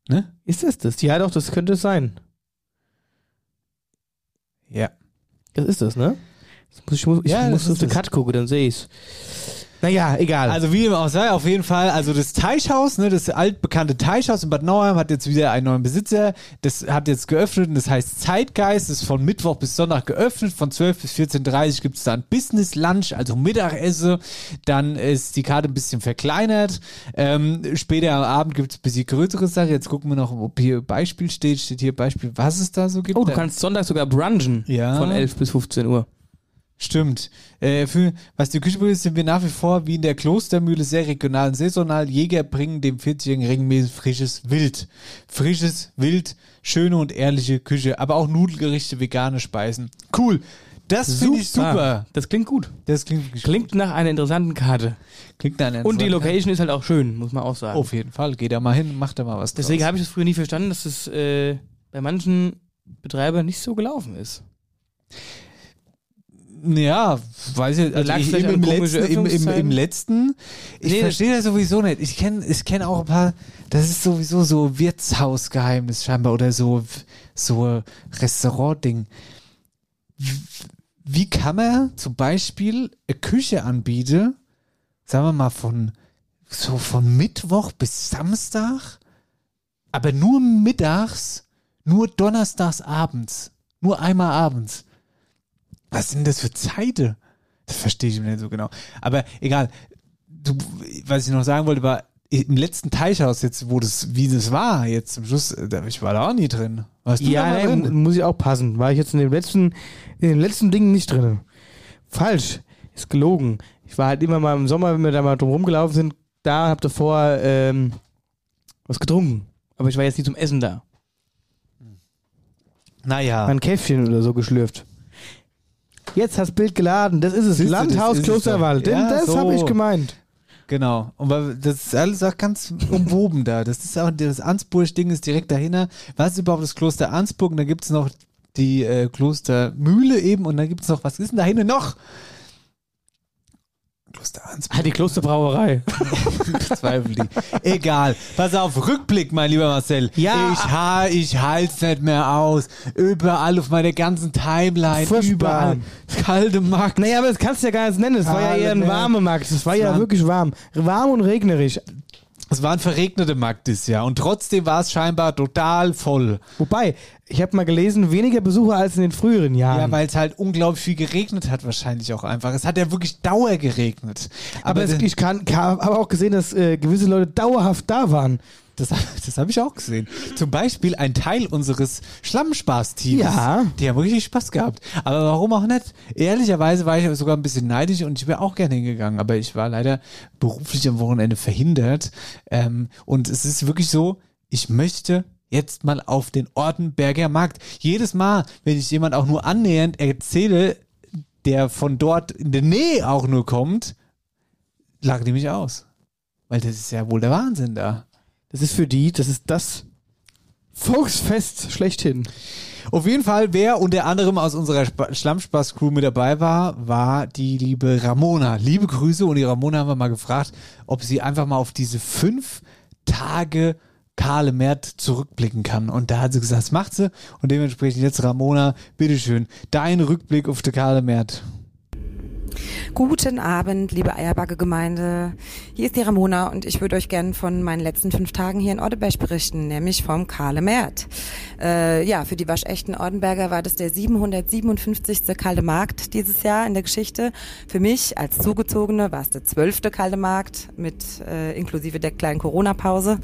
Ne? Ist das das? Ja, doch, das könnte es sein. Ja. Das ist das, ne? Ich muss, ich Ja, muss auf den. Cut gucken, dann sehe ich's. Naja, egal. Also wie dem auch sei, auf jeden Fall, also das Teichhaus, ne, das altbekannte Teichhaus in Bad Nauheim hat jetzt wieder einen neuen Besitzer. Das hat jetzt geöffnet und das heißt Zeitgeist, das ist von Mittwoch bis Sonntag geöffnet. Von 12 bis 14.30 Uhr gibt es da ein Business Lunch, also Mittagessen. Dann ist die Karte ein bisschen verkleinert. Ähm, später am Abend gibt es ein bisschen größere Sachen. Jetzt gucken wir noch, ob hier Beispiel steht. Steht hier Beispiel, was es da so gibt. oh, du kannst Sonntag sogar brunchen. Ja. Von 11 bis 15 Uhr. Stimmt. Äh, für, was die Küche betrifft, sind wir nach wie vor wie in der Klostermühle sehr regional und saisonal. Jäger bringen dem 40-Jährigen regelmäßig frisches Wild. Frisches Wild, schöne und ehrliche Küche, aber auch Nudelgerichte, vegane Speisen. Cool. Das finde ich super. Das klingt gut. Das klingt Klingt nach einer interessanten Karte. Klingt nach einer Und die interessanten Location ist halt auch schön, muss man auch sagen. Auf jeden Fall. Geht da mal hin, macht da mal was Deswegen habe ich das früher nie verstanden, dass es äh, bei manchen Betreibern nicht so gelaufen ist. Ja, weiß ich, also ich, vielleicht im, letzten, im, im, im letzten, ich Nee, verstehe das sowieso nicht. Ich kenne ich kenn auch ein paar, das ist sowieso so Wirtshausgeheimnis scheinbar oder so, so Restaurant-Ding. Wie- Wie kann man zum Beispiel eine Küche anbieten, sagen wir mal von, so von Mittwoch bis Samstag, aber nur mittags, nur donnerstags abends, nur einmal abends. Was sind das für Zeiten? Das verstehe ich nicht so genau. Aber egal. Du, was ich noch sagen wollte, war im letzten Teichhaus jetzt, wo das, wie das war, jetzt zum Schluss, äh, da- ich war da auch nie drin. Warst du da Ja, nein, drin? muss ich auch passen. War ich jetzt in dem letzten, in den letzten Dingen nicht drin. Falsch. Ist gelogen. Ich war halt immer mal im Sommer, wenn wir da mal drum rumgelaufen sind, da hab davor ähm, was getrunken. Aber ich war jetzt nie zum Essen da. Naja. Ein Käffchen oder so geschlürft. Jetzt hast Bild geladen. Das ist es. Siehst Landhaus Klosterwald. Ja, das so. habe ich gemeint. Genau. Und weil das ist alles auch ganz umwoben da. Das ist auch das Ansburg-Ding ist direkt dahinter. Was ist überhaupt das Kloster Ansburg? Und da gibt es noch die äh, Klostermühle eben und dann gibt es noch, was ist denn dahinter noch? Kloster Ansburg. Ah, die Klosterbrauerei. Zweifel die. Egal. Pass auf, Rückblick, mein lieber Marcel. Ja. Ich, ha, ich halt's nicht mehr aus. Überall auf meiner ganzen Timeline. Furchtbar. Überall. Kalte Markt. Naja, aber das kannst du ja gar nicht nennen. Es war ja eher ein warmer Markt. Es war ja wirklich warm. Warm und regnerisch. Es war ein verregneter Markt dieses Jahr und trotzdem war es scheinbar total voll. Wobei, ich habe mal gelesen, weniger Besucher als in den früheren Jahren. Ja, weil es halt unglaublich viel geregnet hat wahrscheinlich auch einfach. Es hat ja wirklich Dauer geregnet. aber es, das, ich kann, kann, habe auch gesehen, dass äh, gewisse Leute dauerhaft da waren. Das, das habe ich auch gesehen. Zum Beispiel ein Teil unseres Schlammspaß-Teams. Ja. Die haben richtig Spaß gehabt. Aber warum auch nicht? Ehrlicherweise war ich sogar ein bisschen neidisch und ich wäre auch gerne hingegangen. Aber ich war leider beruflich am Wochenende verhindert. Ähm, und es ist wirklich so, ich möchte jetzt mal auf den Ortenberger Markt. Jedes Mal, wenn ich jemand auch nur annähernd erzähle, der von dort in der Nähe auch nur kommt, lachen die mich aus. Weil das ist ja wohl der Wahnsinn da. Das ist für die, das ist das Volksfest schlechthin. Auf jeden Fall, wer unter anderem aus unserer Sp- Schlammspaß-Crew mit dabei war, war die liebe Ramona. Liebe Grüße und die Ramona haben wir mal gefragt, ob sie einfach mal auf diese fünf Tage Karle Mert zurückblicken kann. Und da hat sie gesagt, das macht sie. Und dementsprechend jetzt Ramona, bitteschön, dein Rückblick auf die Karle Mert. Guten Abend, liebe Eierbacke-Gemeinde. Hier ist die Ramona und ich würde euch gerne von meinen letzten fünf Tagen hier in Ordeberg berichten, nämlich vom Karle Mert. Äh, ja, für die waschechten Ordenberger war das der 757. Kalte Markt dieses Jahr in der Geschichte. Für mich als Zugezogene war es der 12. Kalte Markt mit äh, inklusive der kleinen Corona-Pause.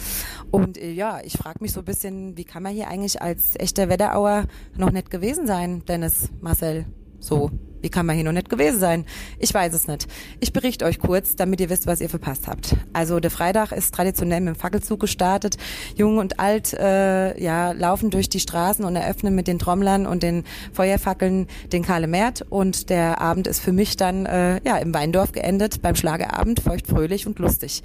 Und äh, ja, ich frage mich so ein bisschen, wie kann man hier eigentlich als echter Wetterauer noch nicht gewesen sein, Dennis, Marcel? So, wie kann man hier noch nicht gewesen sein? Ich weiß es nicht. Ich berichte euch kurz, damit ihr wisst, was ihr verpasst habt. Also der Freitag ist traditionell mit dem Fackelzug gestartet. Jung und alt äh, ja, laufen durch die Straßen und eröffnen mit den Trommlern und den Feuerfackeln den Kahle Mert. Und der Abend ist für mich dann äh, ja, im Weindorf geendet, beim Schlagerabend, feucht, fröhlich und lustig.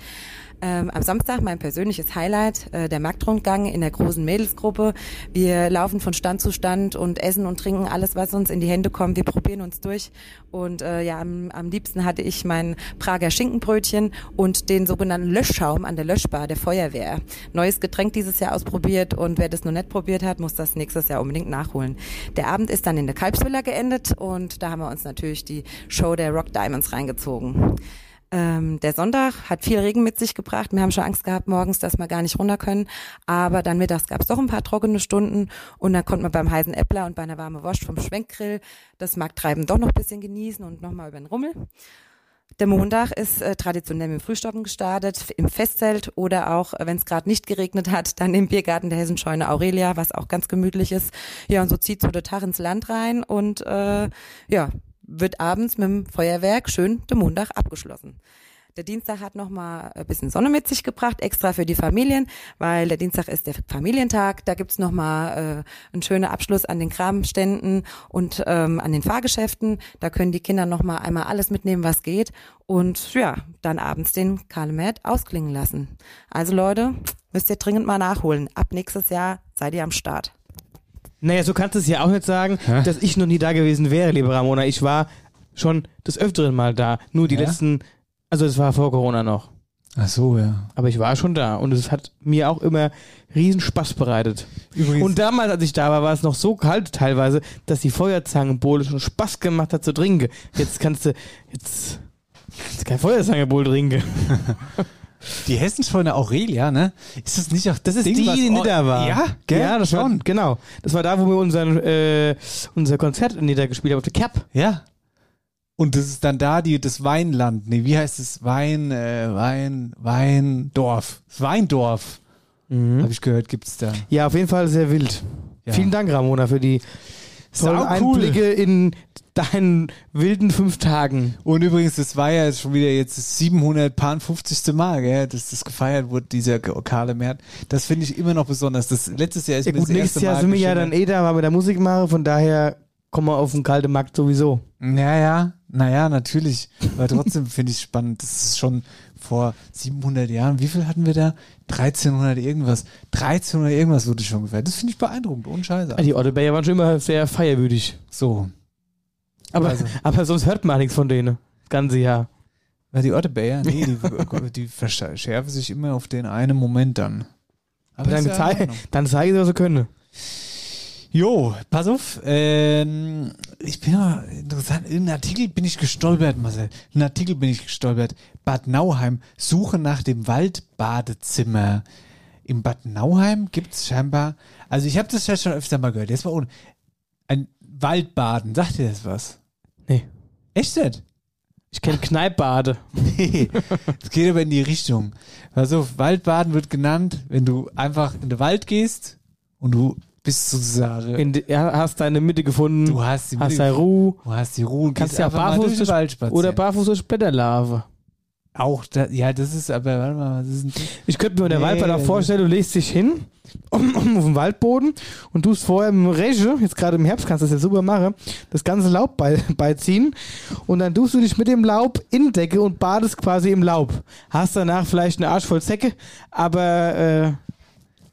Ähm, am Samstag mein persönliches Highlight, äh, der Marktrundgang in der großen Mädelsgruppe. Wir laufen von Stand zu Stand und essen und trinken alles, was uns in die Hände kommt. Wir probieren uns durch. Und äh, ja, am, am liebsten hatte ich mein Prager Schinkenbrötchen und den sogenannten Löschschaum an der Löschbar der Feuerwehr. Neues Getränk dieses Jahr ausprobiert und wer das noch nicht probiert hat, muss das nächstes Jahr unbedingt nachholen. Der Abend ist dann in der Kalbsvilla geendet und da haben wir uns natürlich die Show der Rock Diamonds reingezogen. Ähm, der Sonntag hat viel Regen mit sich gebracht. Wir haben schon Angst gehabt morgens, dass wir gar nicht runter können. Aber dann mittags gab es doch ein paar trockene Stunden und dann konnte man beim heißen Äppler und bei einer warmen Wurst vom Schwenkgrill das Markttreiben doch noch ein bisschen genießen und nochmal über den Rummel. Der Montag ist äh, traditionell mit Frühstoppen gestartet, im Festzelt oder auch, äh, wenn es gerade nicht geregnet hat, dann im Biergarten der Hessenscheune Aurelia, was auch ganz gemütlich ist. Ja, und so zieht so der Tag ins Land rein und äh, ja, wird abends mit dem Feuerwerk schön der Montag abgeschlossen. Der Dienstag hat noch mal ein bisschen Sonne mit sich gebracht, extra für die Familien, weil der Dienstag ist der Familientag. Da gibt's noch mal äh, einen schönen Abschluss an den Kramständen und ähm, an den Fahrgeschäften. Da können die Kinder noch mal einmal alles mitnehmen, was geht. Und ja, dann abends den Karlemet ausklingen lassen. Also Leute, müsst ihr dringend mal nachholen. Ab nächstes Jahr seid ihr am Start. Naja, so kannst du es ja auch nicht sagen, Hä? dass ich noch nie da gewesen wäre, liebe Ramona. Ich war schon des Öfteren mal da. Nur die Ja? letzten, also es war vor Corona noch. Ach so, ja. Aber ich war schon da und es hat mir auch immer riesen Spaß bereitet. Übrigens, Und damals, als ich da war, war es noch so kalt teilweise, dass die Feuerzangenbowle schon Spaß gemacht hat zu trinken. Jetzt kannst du, jetzt, jetzt kein Feuerzangenbowle trinken. die Hessenscheune Aurelia, ne? Ist das nicht auch das, Das ist Ding, die, was die Nieder war. Ja, gell? Ja, das war, schon. genau. Das war da, wo wir unseren, äh, unser Konzert in Nieder gespielt haben, auf der Cap. Ja. Und das ist dann da die, das Weinland. Nee, wie heißt es? Wein, äh, Wein, Weindorf. Weindorf. Habe ich gehört, gibt's da. Ja, auf jeden Fall sehr wild. Ja. Vielen Dank, Ramona, für die tollen cool. Einblicke in deinen wilden fünf Tagen. Und übrigens, das war ja jetzt schon wieder jetzt das 750. Mal, gell, dass das gefeiert wurde, dieser Karle Mert. Das finde ich immer noch besonders. Das letztes Jahr ist Ja, mir gut, das erste nächstes Jahr Mal sind wir ja dann eh da, weil wir da Musik machen, von daher kommen wir auf den kalten Markt sowieso. Naja, naja, natürlich. Aber trotzdem finde ich spannend. Das ist schon vor 700 Jahren. Wie viel hatten wir da? 1300 irgendwas. 1300 irgendwas wurde schon gefeiert. Das finde ich beeindruckend. Ohne Scheiße. Ja, Die Otterberger waren schon immer sehr feierwürdig. So. Aber, Also. aber sonst hört man nichts von denen. Das ganze Jahr. Weil die Otterbayer, nee, die, die verschärfen sich immer auf den einen Moment dann. Aber dann, ist ja in zei Ordnung. dann zeige ich, was sie können. Jo, pass auf. Ähm, ich bin ja interessant. In einem Artikel bin ich gestolpert, Marcel. In einem Artikel bin ich gestolpert. Bad Nauheim, Suche nach dem Waldbadezimmer. Im Bad Nauheim gibt es scheinbar, also ich habe das ja schon öfter mal gehört. Jetzt mal ohne. Ein Waldbaden, sagt dir das was? Nee. Echt nicht? Ich kenne Kneippbade. Nee, es geht aber in die Richtung. Also Waldbaden wird genannt, wenn du einfach in den Wald gehst und du bist sozusagen, In de, hast deine Mitte gefunden. du hast die hast Mitte- deine Ruhe. du hast die Ruhe und Kannst ja barfuß durch- Wald spazieren. Oder barfuß durch Blätterlarve. Auch, da, ja, das ist aber, warte mal, was ist das? Ich könnte mir der Nee, das vorstellen, du legst dich hin auf dem Waldboden und tust vorher im Reche, jetzt gerade im Herbst kannst du das ja super machen, das ganze Laub bei, beiziehen und dann tust du dich mit dem Laub in Decke und badest quasi im Laub. Hast danach vielleicht einen Arsch voll Säcke, aber äh,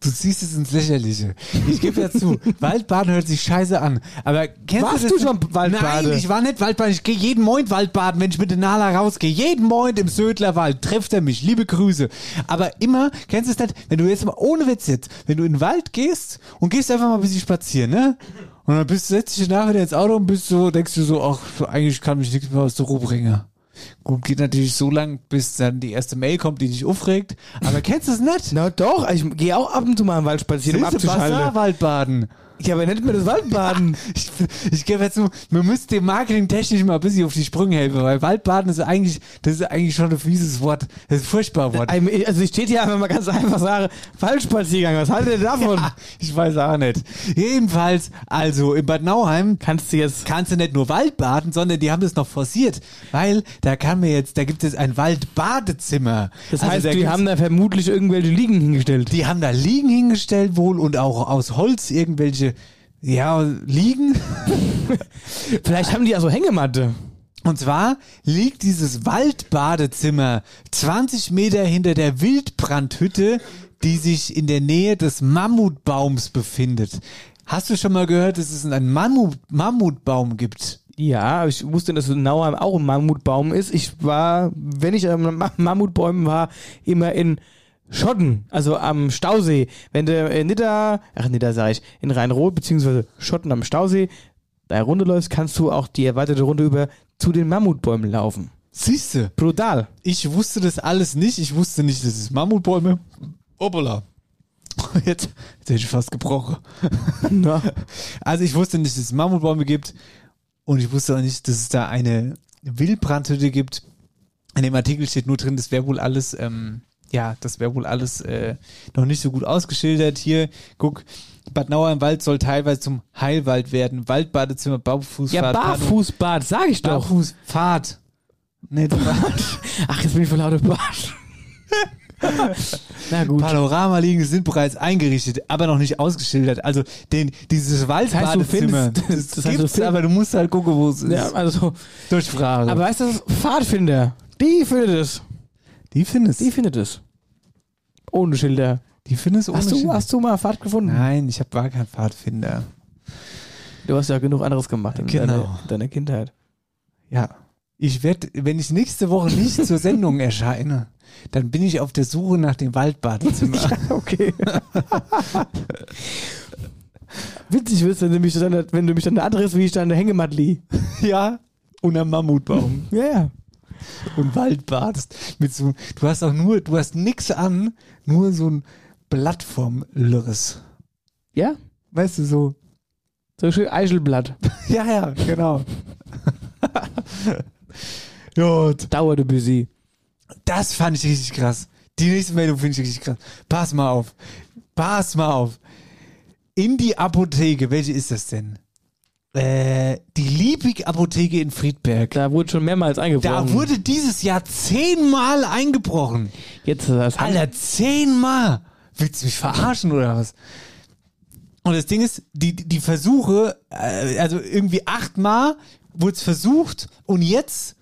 Du ziehst es ins Lächerliche. Ich gebe ja zu, Waldbaden hört sich scheiße an. Aber kennst Warst du du das? schon Waldbade? Nein, ich war nicht Waldbaden. Ich gehe jeden Moin Waldbaden, wenn ich mit der Nala rausgehe. Jeden Moin im Södlerwald trifft er mich. Liebe Grüße. Aber immer, kennst du es nicht, wenn du jetzt mal, ohne Witz jetzt, wenn du in den Wald gehst und gehst einfach mal ein bisschen spazieren, ne? Und dann bist, setzt dich nachher ins Auto und bist so, denkst du so, ach, eigentlich kann mich nichts mehr aus der Ruhe bringen. Gut, geht natürlich so lang, bis dann die erste Mail kommt, die dich aufregt. Aber kennst du es nicht? Na doch, ich gehe auch ab und zu mal im Wald spazieren, um abzuschalten. Wasserwaldbaden. Ja, aber nicht mehr das Waldbaden. Ich, ich gebe jetzt zu, man müsste dem Marketing technisch mal ein bisschen auf die Sprünge helfen, weil Waldbaden ist eigentlich, das ist eigentlich schon ein fieses Wort. Das ist ein furchtbares Wort. Also ich steht hier einfach mal ganz einfach sagen, Waldspaziergang, was haltet ihr davon? Ja, ich weiß auch nicht. Jedenfalls, also in Bad Nauheim Kannst du jetzt kannst du nicht nur Waldbaden, sondern die haben das noch forciert, weil da kann mir jetzt, da gibt es ein Waldbadezimmer. Das Also heißt, da die haben da vermutlich irgendwelche Liegen hingestellt. die haben da Liegen hingestellt wohl und auch aus Holz irgendwelche, ja, Liegen. Vielleicht haben die also Hängematte. Und zwar liegt dieses Waldbadezimmer 20 Meter hinter der Wildbrandhütte, die sich in der Nähe des Mammutbaums befindet. Hast du schon mal gehört, dass es einen Mammut, Mammutbaum gibt? Ja, ich wusste, dass in Nauheim auch ein Mammutbaum ist. Ich war, wenn ich am Ma- Mammutbäumen war, immer in Schotten, also am Stausee. Wenn du in Nidda, ach Nidda sag ich, in Rhein-Rot, beziehungsweise Schotten am Stausee, da Runde läufst, kannst du auch die erweiterte Runde über zu den Mammutbäumen laufen. Siehste, Brutal. ich wusste das alles nicht. Ich wusste nicht, dass es Mammutbäume. Hoppala. Jetzt, jetzt hätte ich fast gebrochen. Na. Also ich wusste nicht, dass es Mammutbäume gibt und ich wusste auch nicht, dass es da eine Wildbrandhütte gibt. In dem Artikel steht nur drin, das wäre wohl alles, ähm, ja, das wäre wohl alles äh, noch nicht so gut ausgeschildert. Hier, guck, Bad Nauer im Wald soll teilweise zum Heilwald werden. Waldbadezimmer, Barfußfahrt. Ja, Barfußbad, sag ich doch. Barfußfahrt. Nicht Bad. Ach, jetzt bin ich voll lauter Bad. Na gut. Panoramaliegen sind bereits eingerichtet, aber noch nicht ausgeschildert. Also den, dieses heißt, Waldbadezimmer, das, das heißt, du gibt's, aber du musst halt gucken, wo es ist. Ja, also, Durch Frage. aber weißt du, Pfadfinder, die findet es. die findest Die findet es. Ohne Schilder. Die findest ohne Hast du, Schilder. hast du mal Fahrt gefunden? Nein, ich hab, war kein Pfadfinder. Du hast ja genug anderes gemacht in Genau. deiner, deiner Kindheit. Ja. Ich werde, wenn ich nächste Woche nicht zur Sendung erscheine, dann bin ich auf der Suche nach dem Waldbadezimmer. Okay. Witzig wirst, wenn du mich dann, wenn du mich dann adressst, wie ich da an der Hängematte liege. ja. Und am Mammutbaum. Ja, ja. und Waldbadst. Mit so, du hast auch nur, du hast nix an, nur so ein Blatt vom Lürres. Ja? Weißt du, so. So schön Eichelblatt. Ja, ja, genau. Gut. Dauerte busy. Das fand ich richtig krass. Die nächste Meldung finde ich richtig krass. Pass mal auf. Pass mal auf. In die Apotheke, welche ist das denn? Äh, die Liebig-Apotheke in Friedberg. Da wurde schon mehrmals eingebrochen. Da wurde dieses Jahr zehnmal eingebrochen. Jetzt ist das Alter, zehnmal. Willst du mich verarschen oder was? Und das Ding ist, die, die Versuche, äh, also irgendwie achtmal wurde es versucht und jetzt,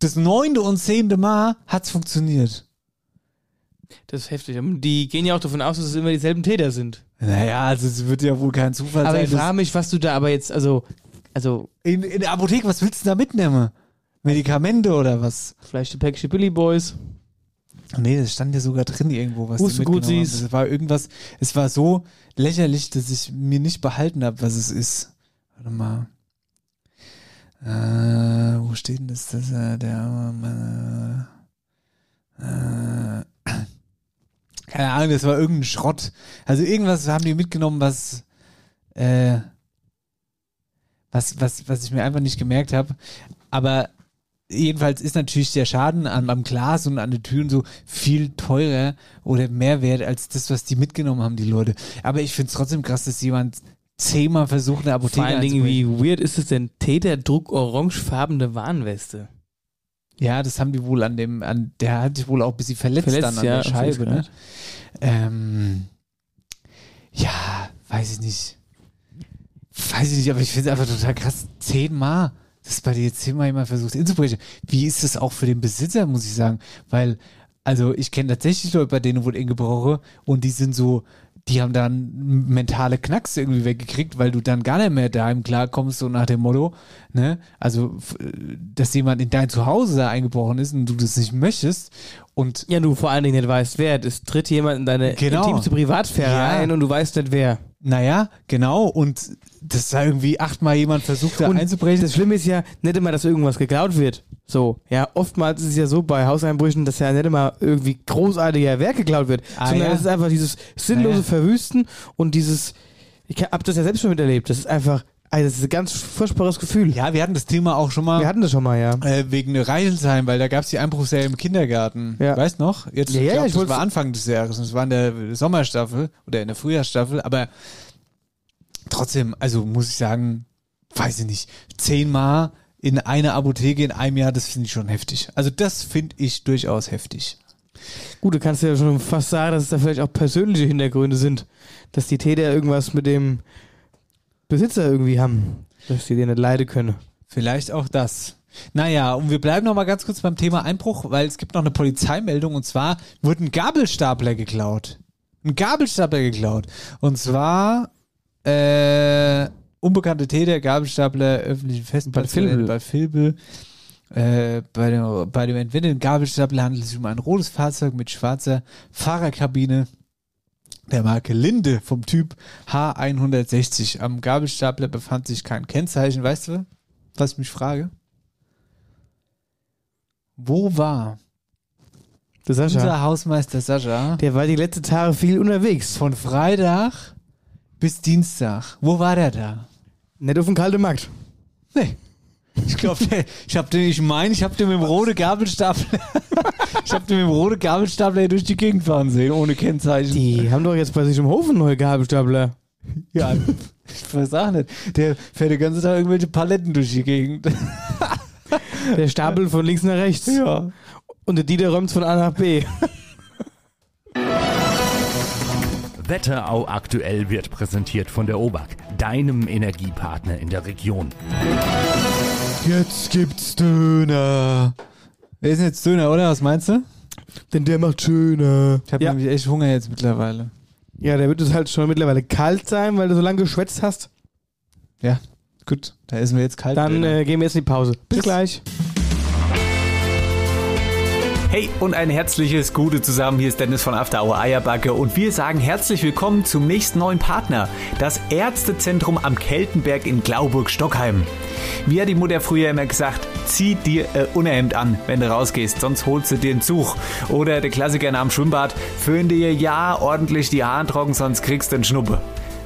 das neunte und zehnte Mal hat's funktioniert. Das ist heftig. Die gehen ja auch davon aus, dass es immer dieselben Täter sind. Naja, also es wird ja wohl kein Zufall Aber sein. ich dass- frage mich, was du da aber jetzt, also, also, in, in der Apotheke, was willst du da mitnehmen? Medikamente oder was? vielleicht die Päckchen Billy Boys. Nee, das stand ja sogar drin irgendwo, was Wusste die gut, mitgenommen sie haben. ist- Es war irgendwas, es war so lächerlich, dass ich mir nicht behalten habe, was es ist. Warte mal. Äh, wo steht denn das? das äh, der äh, äh, keine Ahnung, das war irgendein Schrott. Also irgendwas haben die mitgenommen, was äh, was, was, was ich mir einfach nicht gemerkt habe. Aber jedenfalls ist natürlich der Schaden am, am Glas und an den Türen so viel teurer oder mehr wert als das, was die mitgenommen haben, die Leute. Aber ich finde es trotzdem krass, dass jemand zehnmal versucht, eine Apotheke Vor allen Dingen, wie weird ist es denn? Täterdruck orangefarbene Warnweste. Ja, das haben die wohl an dem, an der hat sich wohl auch ein bisschen verletzt, Verletzt, dann an ja, der Scheibe, ne? Ähm, ja, weiß ich nicht. Weiß ich nicht, aber ich finde es einfach total krass. Zehnmal. Das bei dir jetzt zehnmal jemand versucht einzubrechen. Wie ist das auch für den Besitzer, muss ich sagen? Weil, also ich kenne tatsächlich Leute, bei denen wurde eingebrochen und die sind so, die haben dann mentale Knacks irgendwie weggekriegt, weil du dann gar nicht mehr daheim klarkommst, so nach dem Motto, ne? Also, dass jemand in dein Zuhause da eingebrochen ist und du das nicht möchtest und Ja, du vor allen Dingen nicht weißt, wer. Es tritt jemand in deine Genau. intimste Privatsphäre Ja. ein und du weißt nicht, wer. naja, genau, und dass da irgendwie achtmal jemand versucht, da Und einzubrechen. Das Schlimme ist ja nicht immer, dass irgendwas geklaut wird. So, ja, oftmals ist es ja so bei Hauseinbrüchen, dass ja nicht immer irgendwie großartiger Wert geklaut wird, Ah, sondern ja. es ist einfach dieses sinnlose Naja. Verwüsten und dieses, ich hab das ja selbst schon miterlebt, das ist einfach, also das ist ein ganz furchtbares Gefühl. ja, wir hatten das Thema auch schon mal. Wir hatten das schon mal, ja. Äh, wegen Reichelsheim, weil da gab es die Einbruchserie im Kindergarten. Ja. Weißt noch? Jetzt, Ja, ich ja, glaub, ich das war Anfang des Jahres. Das war in der Sommerstaffel oder in der Frühjahrsstaffel. Aber trotzdem, also muss ich sagen, weiß ich nicht, zehnmal in einer Apotheke in einem Jahr, das finde ich schon heftig. Also das finde ich durchaus heftig. Gut, du kannst ja schon fast sagen, dass es da vielleicht auch persönliche Hintergründe sind, dass die Täter irgendwas mit dem Besitzer irgendwie haben, dass die den nicht leiden können. Vielleicht auch das. Naja, und wir bleiben noch mal ganz kurz beim Thema Einbruch, weil es gibt noch eine Polizeimeldung und zwar wurde ein Gabelstapler geklaut. Ein Gabelstapler geklaut. Und zwar äh, unbekannte Täter, Gabelstapler, öffentlichen Festplatz Vilbel. bei Vilbel. Äh, bei, dem, bei dem entwendeten Gabelstapler handelt es sich um ein rotes Fahrzeug mit schwarzer Fahrerkabine der Marke Linde vom Typ H160. Am Gabelstapler befand sich kein Kennzeichen. Weißt du, was ich mich frage? Wo war Der Sascha, unser Hausmeister Sascha der war die letzten Tage viel unterwegs. von Freitag bis Dienstag? Wo war der da? Nicht auf dem kalten Markt. Nee. Ich glaube, ich habe den, ich meine, ich habe den mit dem roten Gabelstapler, ich habe den mit dem roten Gabelstapler durch die Gegend fahren sehen, ohne Kennzeichen. Die haben doch jetzt bei sich im Hof einen neuen Gabelstapler. Ja, ich weiß auch nicht. Der fährt den ganzen Tag irgendwelche Paletten durch die Gegend. Der Stapel von links nach rechts. Ja. Und der Dieter räumt von A nach B. Wetterau aktuell wird präsentiert von der OBAK, deinem Energiepartner in der Region. Jetzt gibt's Döner. Wer ist denn jetzt Döner, oder? Was meinst du? Denn der macht schöner. Ich habe Ja. nämlich echt Hunger jetzt mittlerweile. Ja, der wird es halt schon mittlerweile kalt sein, weil du so lange geschwätzt hast. Ja, gut. Da essen wir jetzt kalt. Dann äh, gehen wir jetzt in die Pause. Bis Tschüss. gleich. Hey und ein herzliches Gute zusammen. Hier ist Dennis von After Hour Eierbacke und wir sagen herzlich willkommen zum nächsten neuen Partner, das Ärztezentrum am Keltenberg in Glauburg-Stockheim. Wie hat die Mutter früher immer gesagt, zieh dir äh, Unterhemd an, wenn du rausgehst, sonst holst du dir einen Zug. Oder der Klassiker nach dem Schwimmbad, föhn dir ja ordentlich die Haare trocken, sonst kriegst du einen Schnuppe.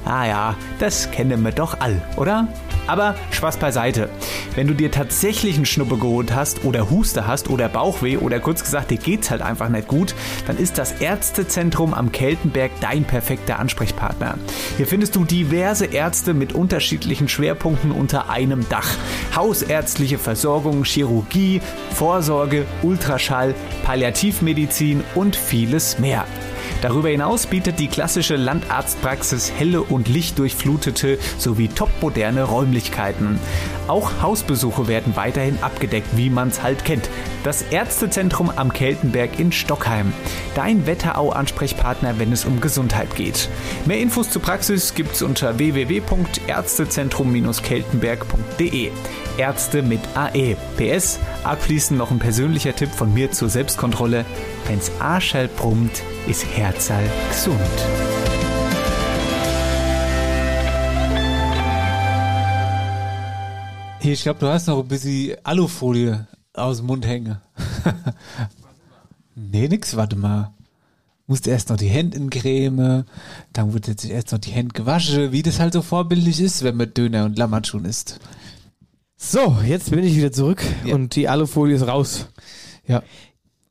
Ah ja, das kennen wir doch all, oder? Aber Spaß beiseite. Wenn du dir tatsächlich einen Schnuppe geholt hast oder Huste hast oder Bauchweh oder kurz gesagt, dir geht's halt einfach nicht gut, dann ist das Ärztezentrum am Keltenberg dein perfekter Ansprechpartner. Hier findest du diverse Ärzte mit unterschiedlichen Schwerpunkten unter einem Dach. Hausärztliche Versorgung, Chirurgie, Vorsorge, Ultraschall, Palliativmedizin und vieles mehr. Darüber hinaus bietet die klassische Landarztpraxis helle und lichtdurchflutete sowie topmoderne Räumlichkeiten. Auch Hausbesuche werden weiterhin abgedeckt, wie man's halt kennt. Das Ärztezentrum am Keltenberg in Stockheim. Dein Wetterau-Ansprechpartner, wenn es um Gesundheit geht. Mehr Infos zur Praxis gibt's unter www.ärztezentrum-keltenberg.de. Ärzte mit AE. PS, abschließend noch ein persönlicher Tipp von mir zur Selbstkontrolle. Wenn's Arschall brummt, ist Herzall gesund. Hier, ich glaube, du hast noch ein bisschen Alufolie aus dem Mund hängen. nee, nix, warte mal. Musst erst noch die Hände in Creme, dann wird jetzt erst noch die Hände gewaschen, wie das halt so vorbildlich ist, wenn man Döner und Lammatschun isst. So, jetzt bin ich wieder zurück Ja. und die Alufolie ist raus. Ja.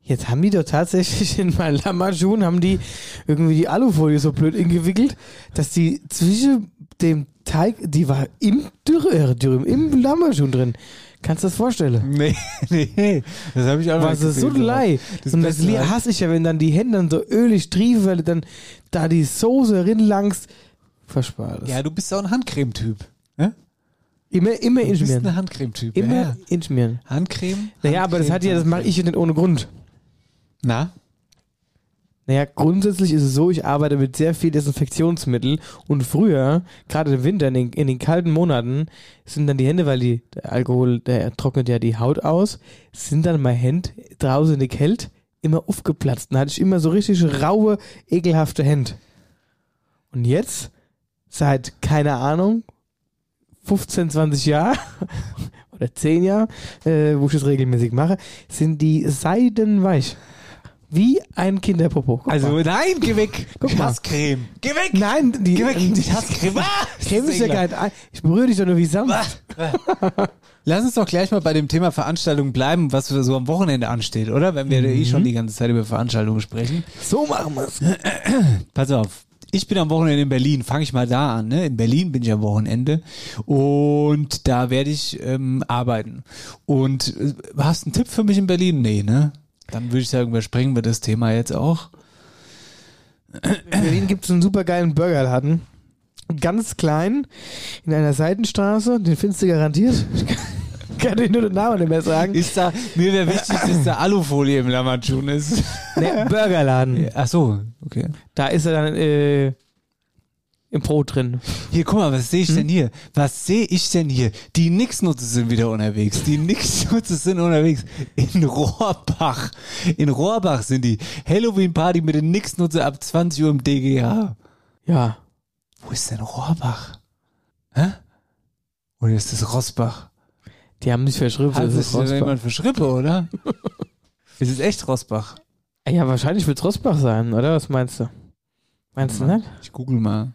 Jetzt haben die doch tatsächlich in meinen Lamajun haben die irgendwie die Alufolie so blöd ingewickelt, dass die zwischen dem Teig, die war im Dürre, äh, Dürre im Lamajun drin. Kannst du das vorstellen? Nee, nee, das habe ich auch Was ist so lei. Das Und das halt- hasse ich ja, wenn dann die Hände dann so ölig triefen, weil du dann da die Soße rinlangst. Verspart Ja, du bist auch ein Handcremetyp. Ne? Immer, immer Du bist inschmieren. ein Handcremetyp. Immer ja, ja. inschmieren. Handcreme? Naja, aber das hat ja, das mache ich ja nicht ohne Grund. Na? Naja, grundsätzlich ist es so, ich arbeite mit sehr viel Desinfektionsmittel und früher, gerade im Winter, in den, in den kalten Monaten, sind dann die Hände, weil die, der Alkohol, der trocknet ja die Haut aus, sind dann meine Hände draußen in der Kälte immer aufgeplatzt. Dann hatte ich immer so richtig raue, ekelhafte Hände. Und jetzt, seit, keine Ahnung, 15, 20 Jahren oder 10 Jahren, äh, wo ich das regelmäßig mache, sind die seidenweich. Wie ein Kinderpopo. Guck Also mal. nein, geh weg. Guck mal. Hasscreme. Geh weg. Nein, die, Geh weg. die Die Hasscreme. Ah, Creme ist ja geil. Ich berühre dich doch nur wie sanft. Lass uns doch gleich mal bei dem Thema Veranstaltung bleiben, was so am Wochenende ansteht, oder? Wenn wir Mhm. eh schon die ganze Zeit über Veranstaltungen sprechen. So machen wir's. Pass auf. Ich bin am Wochenende in Berlin. Fange ich mal da an. Ne? In Berlin bin ich am Wochenende und da werde ich ähm, arbeiten. Und äh, hast du einen Tipp für mich in Berlin? Nee, ne? Dann würde ich sagen, überspringen wir das Thema jetzt auch. In Berlin gibt es einen super geilen Burgerladen. Ganz klein, in einer Seitenstraße. Den findest du garantiert. Kann dir nur den Namen nicht mehr sagen. Ist da, mir wäre wichtig, dass da Alufolie im Lammertschun ist. Ne, Burgerladen. Ach so, okay. Da ist er dann äh, im Brot drin. Hier, guck mal, was sehe ich Hm? denn hier? Was sehe ich denn hier? Die Nixnutze sind wieder unterwegs. Die Nixnutze sind unterwegs. In Rohrbach. In Rohrbach sind die. Halloween-Party mit den Nixnutze ab 20 Uhr im DGH. Ja. Wo ist denn Rohrbach? Hä? Oder ist das Rossbach? Die haben sich verschrieben. Hat das sich ist jemand verschrippe, oder? ist es echt Rossbach? Ja, wahrscheinlich wird es Rossbach sein, oder? Was meinst du? Meinst du nicht? Ich google mal.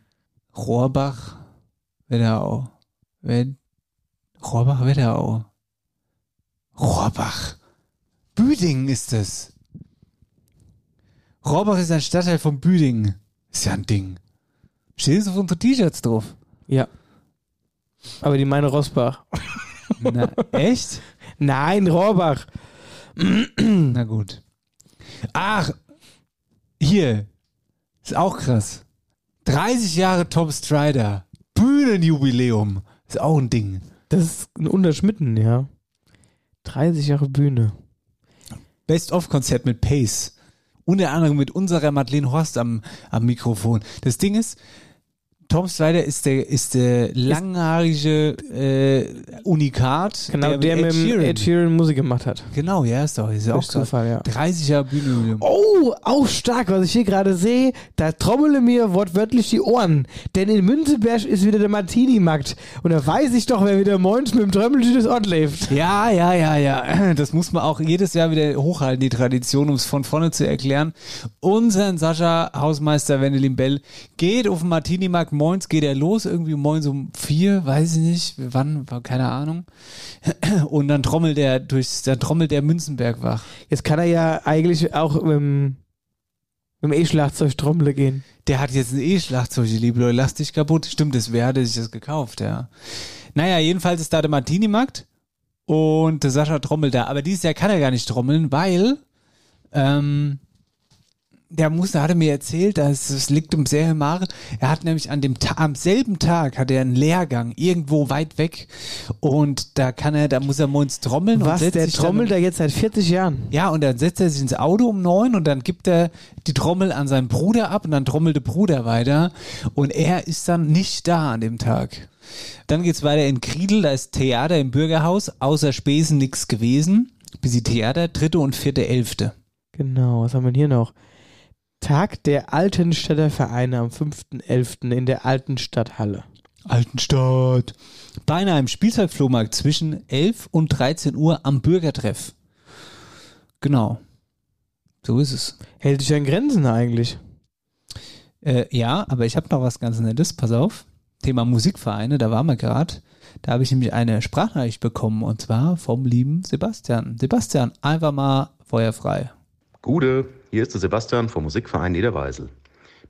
Rohrbach, Wetterau. Wed Rohrbach, Wetterau. Rohrbach. Büdingen ist es. Rohrbach ist ein Stadtteil von Büdingen. Ist ja ein Ding. Steht es auf unsere T-Shirts drauf? Ja. Aber die meine Rossbach. Na, echt? Nein, Rohrbach. Na gut. Ach, hier. Ist auch krass. 30 Jahre Tom Strider. Bühnenjubiläum. Ist auch ein Ding. Das ist ein Unterschmitten, ja. 30 Jahre Bühne. Best-of-Konzert mit Pace. Unter anderem mit unserer Madeleine Horst am, am Mikrofon. Das Ding ist, Tom Strider ist der, ist der langhaarige äh, Unikat. Genau, der, mit dem Ed Sheeran Musik gemacht hat. Genau, ja, ist doch. Ist auch Zufall, ja. 30 Jahre Bühnenjubiläum. Oh, auch stark, was ich hier gerade sehe. Da trommele mir wortwörtlich die Ohren. Denn in Münzeberg ist wieder der Martini-Markt. Und da weiß ich doch, wer wieder moins mit dem Trömmelchen durchs Ort lebt. Ja, ja, ja, ja. Das muss man auch jedes Jahr wieder hochhalten, die Tradition, um es von vorne zu erklären. Unseren Sascha, Hausmeister Wendelin Bell, geht auf den Martini-Markt. Moins geht er los, irgendwie moins um vier, weiß ich nicht, wann, war keine Ahnung. Und dann trommelt er durch, dann trommelt der Münzenberg wach. Jetzt kann er ja eigentlich auch mit dem, mit dem E-Schlagzeug trommle gehen. Der hat jetzt ein E-Schlagzeug, ihr liebe Leute, lass dich kaputt. Stimmt, das wer hatte sich das gekauft, ja. Naja, jedenfalls ist da der Martini-Markt und der Sascha trommelt da. Aber dieses Jahr kann er gar nicht trommeln, weil ähm, der Muster hatte mir erzählt, dass es liegt um sehr im Mare. Er hat nämlich an dem Ta am selben Tag hat er einen Lehrgang irgendwo weit weg und da kann er, da muss er morgens trommeln und Was, der trommelt da jetzt seit 40 Jahren. ja, und dann setzt er sich ins Auto um neun und dann gibt er die Trommel an seinen Bruder ab und dann trommelt der Bruder weiter und er ist dann nicht da an dem Tag. Dann geht's weiter in Kriedel, da ist Theater im Bürgerhaus, außer Spesen nichts gewesen. Bis die Theater, dritte und vierte Elfte. Genau, was haben wir hier noch? Tag der Altenstädter Vereine am 5.11. in der Altenstadthalle. Altenstadt. Beinahe im Spielzeugflohmarkt zwischen 11 und 13 Uhr am Bürgertreff. Genau. So ist es. Hält sich an Grenzen eigentlich. Äh, ja, aber ich habe noch was ganz Nettes. Pass auf. Thema Musikvereine, da waren wir gerade. Da habe ich nämlich eine Sprachnachricht bekommen und zwar vom lieben Sebastian. Sebastian, einfach mal feuerfrei. Gude, hier ist der Sebastian vom Musikverein Niederweisel.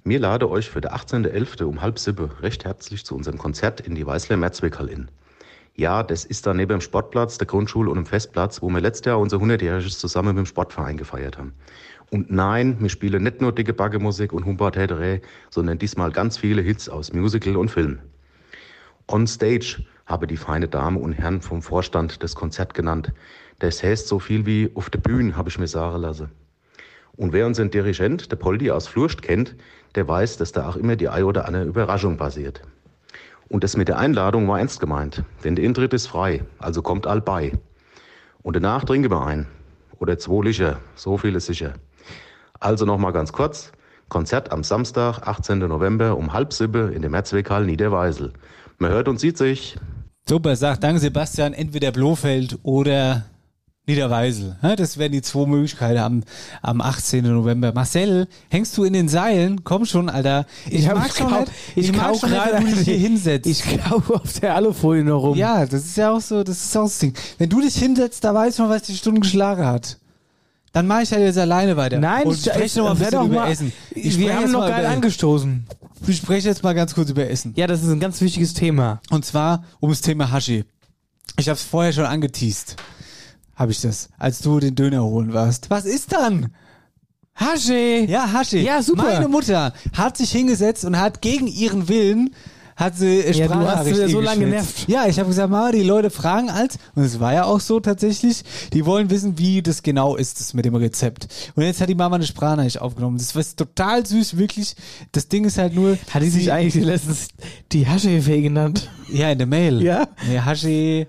Mir lade euch für der 18.11. um halb sieben recht herzlich zu unserem Konzert in die Weißler Merzwickel in. Ja, das ist da neben dem Sportplatz, der Grundschule und dem Festplatz, wo wir letztes Jahr unser 100-jähriges zusammen mit dem Sportverein gefeiert haben. Und nein, wir spielen nicht nur dicke Baggemusik und Humbert sondern diesmal ganz viele Hits aus Musical und Film. On Stage habe die feine Dame und Herren vom Vorstand das Konzert genannt. Das heißt so viel wie auf der Bühne, habe ich mir sagen lassen. Und wer unseren Dirigent, der Poldi aus Flurst, kennt, der weiß, dass da auch immer die Ei oder eine Überraschung passiert. Und das mit der Einladung war ernst gemeint, denn der Eintritt ist frei, also kommt all bei. Und danach trinken wir ein. Oder zwei Licher, so viel ist sicher. Also nochmal ganz kurz. Konzert am Samstag, 18. November um halb sieben in der Merzweghall Niederweisel. Man hört und sieht sich. Super, sagt danke Sebastian, entweder Blofeld oder Niederweisel. Ja, Das wären die zwei Möglichkeiten am, am 18. November. Marcel, hängst du in den Seilen? Komm schon, Alter. Ich, hab mag schon nicht, ich ich mag schon gerade- wenn du dich hier hinsetzt. Ich kau auf der Alufolie noch rum. Ja, das ist ja auch so, das ist auch das Ding. Wenn du dich hinsetzt, da weiß man, was die Stunde geschlagen hat. Dann mache ich halt jetzt alleine weiter. Nein, und ich- spreche noch mal ein bisschen über mal- Essen. Ich wir haben noch mal gar nicht über- angestoßen. Ich spreche jetzt mal ganz kurz über Essen. Ja, das ist ein ganz wichtiges Thema. Und zwar ums Thema Hashi. Ich habe es vorher schon angeteased. Habe ich das, als du den Döner holen warst. Was ist dann? Hashi! Ja, Hashi. Ja, super. Meine Mutter hat sich hingesetzt und hat gegen ihren Willen hat sie äh, Ja, du hast wieder so lange genervt. Ja, ich habe gesagt, Mama, die Leute fragen als, und es war ja auch so tatsächlich, die wollen wissen, wie das genau ist, das mit dem Rezept. Und jetzt hat die Mama eine Sprachnachricht aufgenommen. Das war total süß, wirklich. Das Ding ist halt nur... Hat die sich eigentlich letztens die Hashi-Fee genannt? Ja, in der Mail. Ja? Nee, Hashi...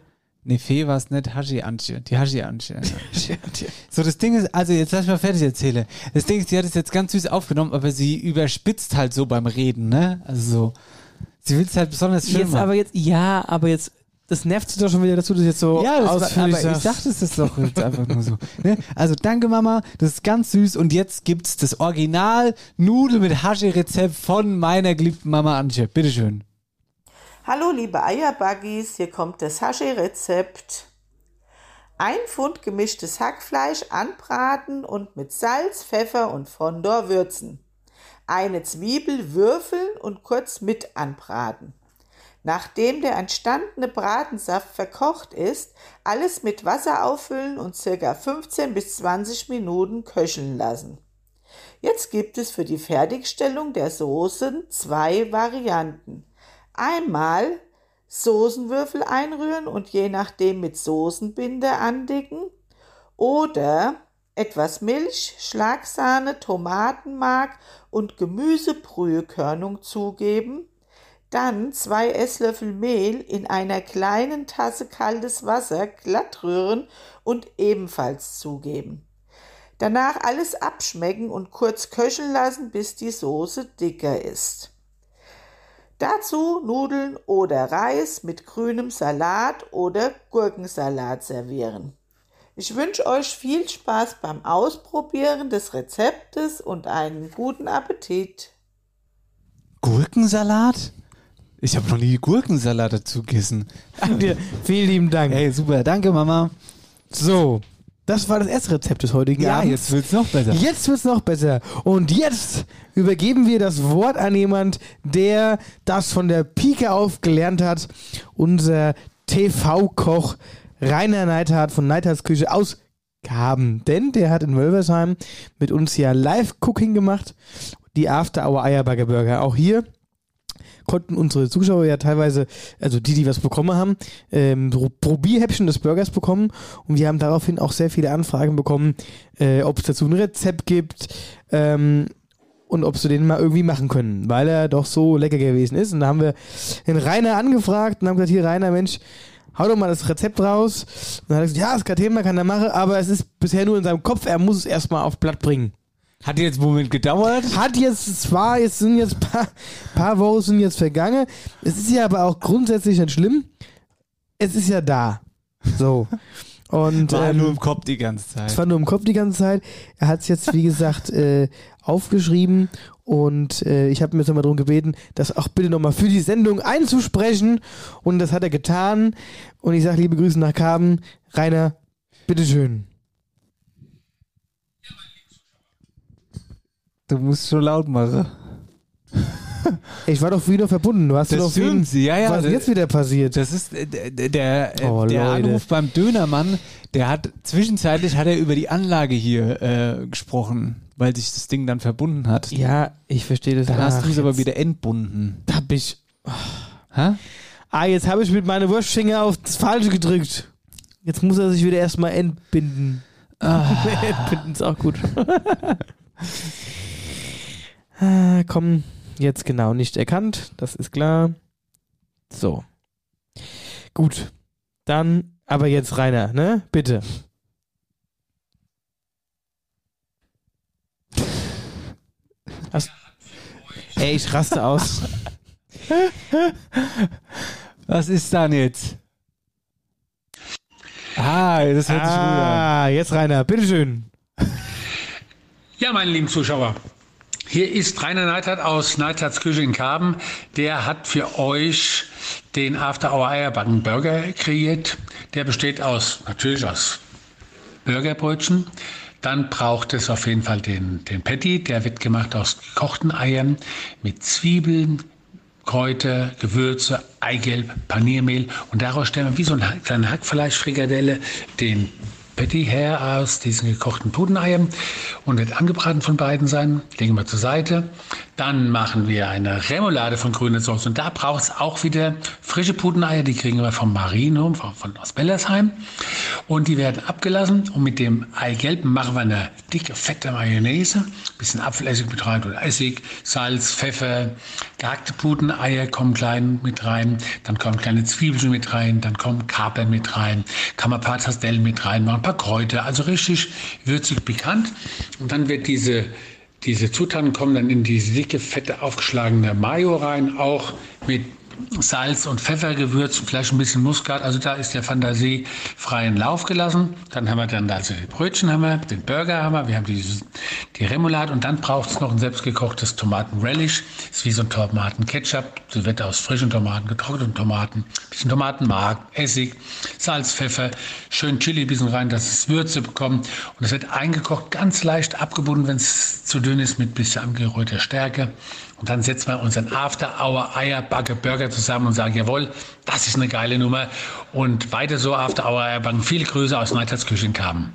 Nee, Fee war es nicht, Hashi Antje. Die Hashi Antje. So, das Ding ist, also jetzt lass mich mal fertig erzählen. Das Ding ist, die hat es jetzt ganz süß aufgenommen, aber sie überspitzt halt so beim Reden, ne? Also so. Sie will es halt besonders schön Jetzt machen. aber jetzt, ja, aber jetzt, das nervt sie doch schon wieder, dass du das jetzt so ja, das war, ausführlich aber ich sagst. dachte es ist doch jetzt einfach nur so. Ne? Also danke Mama, das ist ganz süß und jetzt gibt's das Original Nudel mit Hashi-Rezept von meiner geliebten Mama Antje. Bitteschön. Hallo liebe Eierbuggies, hier kommt das Hashi-Rezept. Ein Pfund gemischtes Hackfleisch anbraten und mit Salz, Pfeffer und Fondor würzen. Eine Zwiebel würfeln und kurz mit anbraten. Nachdem der entstandene Bratensaft verkocht ist, alles mit Wasser auffüllen und circa 15 bis 20 Minuten köcheln lassen. Jetzt gibt es für die Fertigstellung der Soßen zwei Varianten. Einmal Soßenwürfel einrühren und je nachdem mit Soßenbinder andicken oder etwas Milch, Schlagsahne, Tomatenmark und Gemüsebrühekörnung zugeben, dann zwei Esslöffel Mehl in einer kleinen Tasse kaltes Wasser glatt rühren und ebenfalls zugeben. Danach alles abschmecken und kurz köcheln lassen, bis die Soße dicker ist. Dazu Nudeln oder Reis mit grünem Salat oder Gurkensalat servieren. Ich wünsche euch viel Spaß beim Ausprobieren des Rezeptes und einen guten Appetit. Gurkensalat? Ich habe noch nie Gurkensalat dazu gegessen. Dir, vielen lieben Dank. Hey, super, danke Mama. So, das war das erste Rezept des heutigen Ja, Abends. jetzt wird's noch besser. Jetzt wird's noch besser. Und jetzt übergeben wir das Wort an jemand, der das von der Pike auf gelernt hat. Unser TV-Koch Rainer Neithardt von Neithards Küche aus Gaben. Denn der hat in Wölversheim mit uns ja Live-Cooking gemacht. Die After Hour Eierbagger Burger. Auch hier konnten unsere Zuschauer ja teilweise, also die, die was bekommen haben, ähm, Probierhäppchen des Burgers bekommen und wir haben daraufhin auch sehr viele Anfragen bekommen, äh, ob es dazu ein Rezept gibt ähm, und ob sie den mal irgendwie machen können, weil er doch so lecker gewesen ist. Und da haben wir den Rainer angefragt und haben gesagt, hier Rainer, Mensch, hau doch mal das Rezept raus. Und dann hat er gesagt, ja, ist kein Thema, kann er machen, aber es ist bisher nur in seinem Kopf, er muss es erstmal auf Blatt bringen. Hat jetzt einen Moment gedauert? Hat jetzt zwar, jetzt sind jetzt paar, paar Wochen sind jetzt vergangen. Es ist ja aber auch grundsätzlich nicht schlimm. Es ist ja da. So. Und War ähm, nur im Kopf die ganze Zeit. es war nur im Kopf die ganze Zeit. Er hat es jetzt, wie gesagt, äh, aufgeschrieben und äh, ich habe mir jetzt nochmal darum gebeten, das auch bitte nochmal für die Sendung einzusprechen. Und das hat er getan. Und ich sage liebe Grüße nach Kaben. Rainer, bitteschön. Du musst schon laut machen. Ich war doch wieder verbunden. Du hast Das doch stimmt, ja, ja. Was ist jetzt wieder passiert? Das ist äh, der, äh, Oh, der Leute. Anruf beim Dönermann, der hat zwischenzeitlich hat er über die Anlage hier äh, gesprochen, weil sich das Ding dann verbunden hat. Ja, ich verstehe das. Dann hast du es aber wieder entbunden. Hab ich. Hä? Ah, jetzt habe ich mit meiner Wurstfinger auf das Falsche gedrückt. Jetzt muss er sich wieder erstmal entbinden. Ah. entbinden ist auch gut. Ah, komm, jetzt genau nicht erkannt, das ist klar. So. Gut. Dann, aber jetzt Rainer, ne? Bitte. Hast, ey, ich raste aus. Was ist dann jetzt? Ah, das hört sich gut an. Ah, jetzt Rainer, bitteschön. Ja, meine lieben Zuschauer, hier ist Rainer Neidhardt aus Neidhardts Küche in Karben. Der hat für euch den After Hour Eierbacken Burger kreiert. Der besteht aus, natürlich aus Burgerbrötchen. Dann braucht es auf jeden Fall den, den Patty. Der wird gemacht aus gekochten Eiern mit Zwiebeln, Kräuter, Gewürze, Eigelb, Paniermehl. Und daraus stellen wir wie so eine kleine Hackfleischfrikadelle den Patty her aus diesen gekochten Pudeneiern und wird angebraten von beiden Seiten. Legen wir zur Seite. Dann machen wir eine Remoulade von grüner Soße. Und da braucht es auch wieder frische Pudeneier. Die kriegen wir vom Marienhof, von, von aus Bellersheim. Und die werden abgelassen. Und mit dem Eigelb machen wir eine dicke, fette Mayonnaise. Bisschen Apfelessig mit rein oder Essig, Salz, Pfeffer. Gehackte Pudeneier kommen klein mit rein. Dann kommen kleine Zwiebeln mit rein. Dann kommen Kapern mit rein. Kann man ein paar Pastellen mit reinmachen, ein paar Kräuter. Also richtig würzig, pikant. Und dann wird diese diese Zutaten kommen dann in diese dicke, fette, aufgeschlagene Mayo rein, auch mit Salz und Pfeffer gewürzt, vielleicht ein bisschen Muskat. Also da ist der Fantasie freien Lauf gelassen. Dann haben wir dann also die Brötchen haben wir, den Burger haben wir, wir haben die, die Remoulade und dann braucht es noch ein selbstgekochtes Tomaten-Relish. Ist wie so ein Tomaten-Ketchup. So wird aus frischen Tomaten, getrockneten Tomaten, bisschen Tomatenmark, Essig, Salz, Pfeffer, schön Chili bisschen rein, dass es Würze bekommt. Und es wird eingekocht, ganz leicht abgebunden, wenn es zu dünn ist, mit bisschen angerührter Stärke. Und dann setzen wir unseren After Hour Eierbacke Burger zusammen und sagen, jawohl, das ist eine geile Nummer. Und weiter so After Hour Eierbacken. Viele Grüße aus Neidhards Küche in Karben.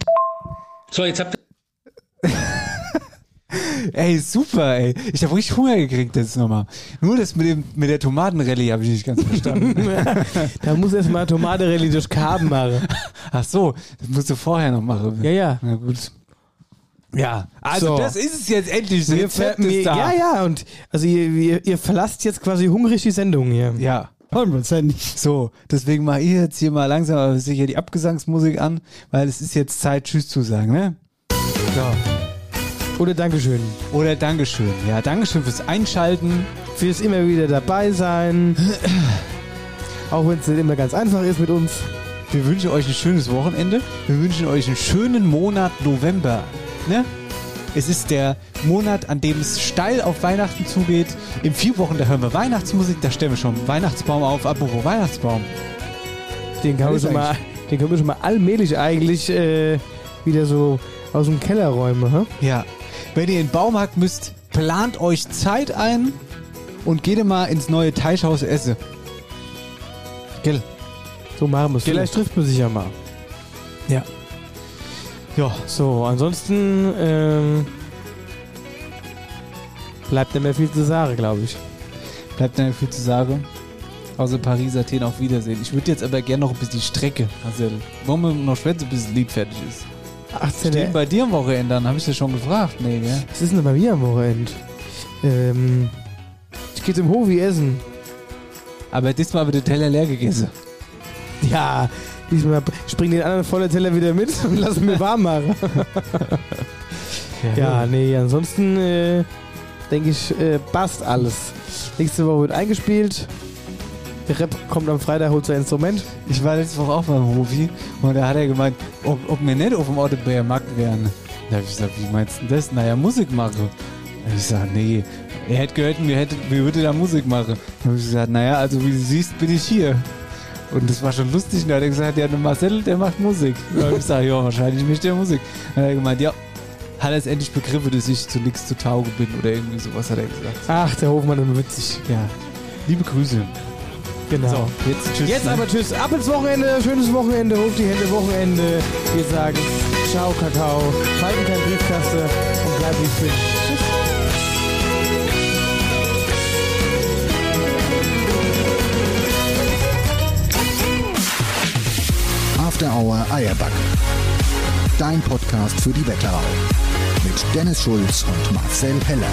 So, jetzt habt ihr Ey, super, ey. Ich habe richtig Hunger gekriegt jetzt nochmal. Nur das mit, dem, mit der Tomatenrallye habe ich nicht ganz verstanden. da muss erst mal Tomatenrallye durch Karben machen. Ach so, das musst du vorher noch machen. Ja, ja. Na gut. Ja, also So. das ist es jetzt endlich. Das Wir Rezept ver- ist da. Ja, ja, und also ihr, ihr, ihr verlasst jetzt quasi hungrig die Sendung hier. Ja. So, deswegen mache ich jetzt hier mal langsam aber sicher die Abgesangsmusik an, weil es ist jetzt Zeit, Tschüss zu sagen, ne? So. Oder Dankeschön. Oder Dankeschön. Ja, Dankeschön fürs Einschalten. Fürs immer wieder dabei sein. Auch wenn es nicht immer ganz einfach ist mit uns. Wir wünschen euch ein schönes Wochenende. Wir wünschen euch einen schönen Monat November. Ne? Es ist der Monat, an dem es steil auf Weihnachten zugeht. In vier Wochen, da hören wir Weihnachtsmusik, da stellen wir schon Weihnachtsbaum auf. Apropos Weihnachtsbaum. Den man Alles schon mal, den können wir schon mal allmählich eigentlich äh, wieder so aus dem Keller räumen. Hä? Ja. Wenn ihr in den Baumarkt müsst, plant euch Zeit ein und geht mal ins neue Teichhaus Esse. Gell? So machen wir es. Vielleicht trifft man sich ja mal. Ja. Ja. So, ansonsten ähm, bleibt nicht mehr viel zu sagen, glaube ich. Bleibt nicht mehr viel zu sagen. Außer Paris, Athen auf Wiedersehen. Ich würde jetzt aber gerne noch ein bisschen die Strecke, Marcel. Wollen wir noch schwätzen, bis das Lied fertig ist? 18. Steht bei dir am Wochenende an? Habe ich das schon gefragt? Nee, gell? Was ist denn bei mir am Wochenende? Ähm, ich gehe zum Hofi essen. Aber diesmal wird der Teller leer gegessen. Ja, diesmal ich bring den anderen vollen Teller wieder mit und lass ihn mir warm machen. ja, nee, ansonsten äh, denke ich, äh, passt alles. Nächste Woche wird eingespielt. Der Rap kommt am Freitag, holt sein Instrument. Ich war letzte Woche auch beim Hofi und da hat er gemeint, ob, ob wir nicht auf dem Autobär Markt wären. Da habe ich gesagt, wie meinst du das? Naja, Musik machen. Ich gesagt, nee, er hätte gehört, wir, hätte, wir würden da Musik machen. Da habe ich gesagt, naja, also wie du siehst, bin ich hier. Und das war schon lustig. Und da hat er gesagt, ja, der Marcel, der macht Musik. Habe ich gesagt, ja, wahrscheinlich mischt der Musik. Dann hat er gemeint, ja, hat er es endlich begriffen, dass ich zu nichts zu Tauge bin oder irgendwie sowas hat er gesagt. Ach, der Hofmann ist witzig. Ja, liebe Grüße. Genau. So, jetzt tschüss. Jetzt ne? aber tschüss. Ab ins Wochenende. Schönes Wochenende. Hoch die Hände. Wochenende. Wir sagen Ciao, Kakao. Falten kein Briefkaste und bleib wie fit. After Hour Eierback. Dein Podcast für die Wetterau. mit Dennis Schulz und Marcel Heller.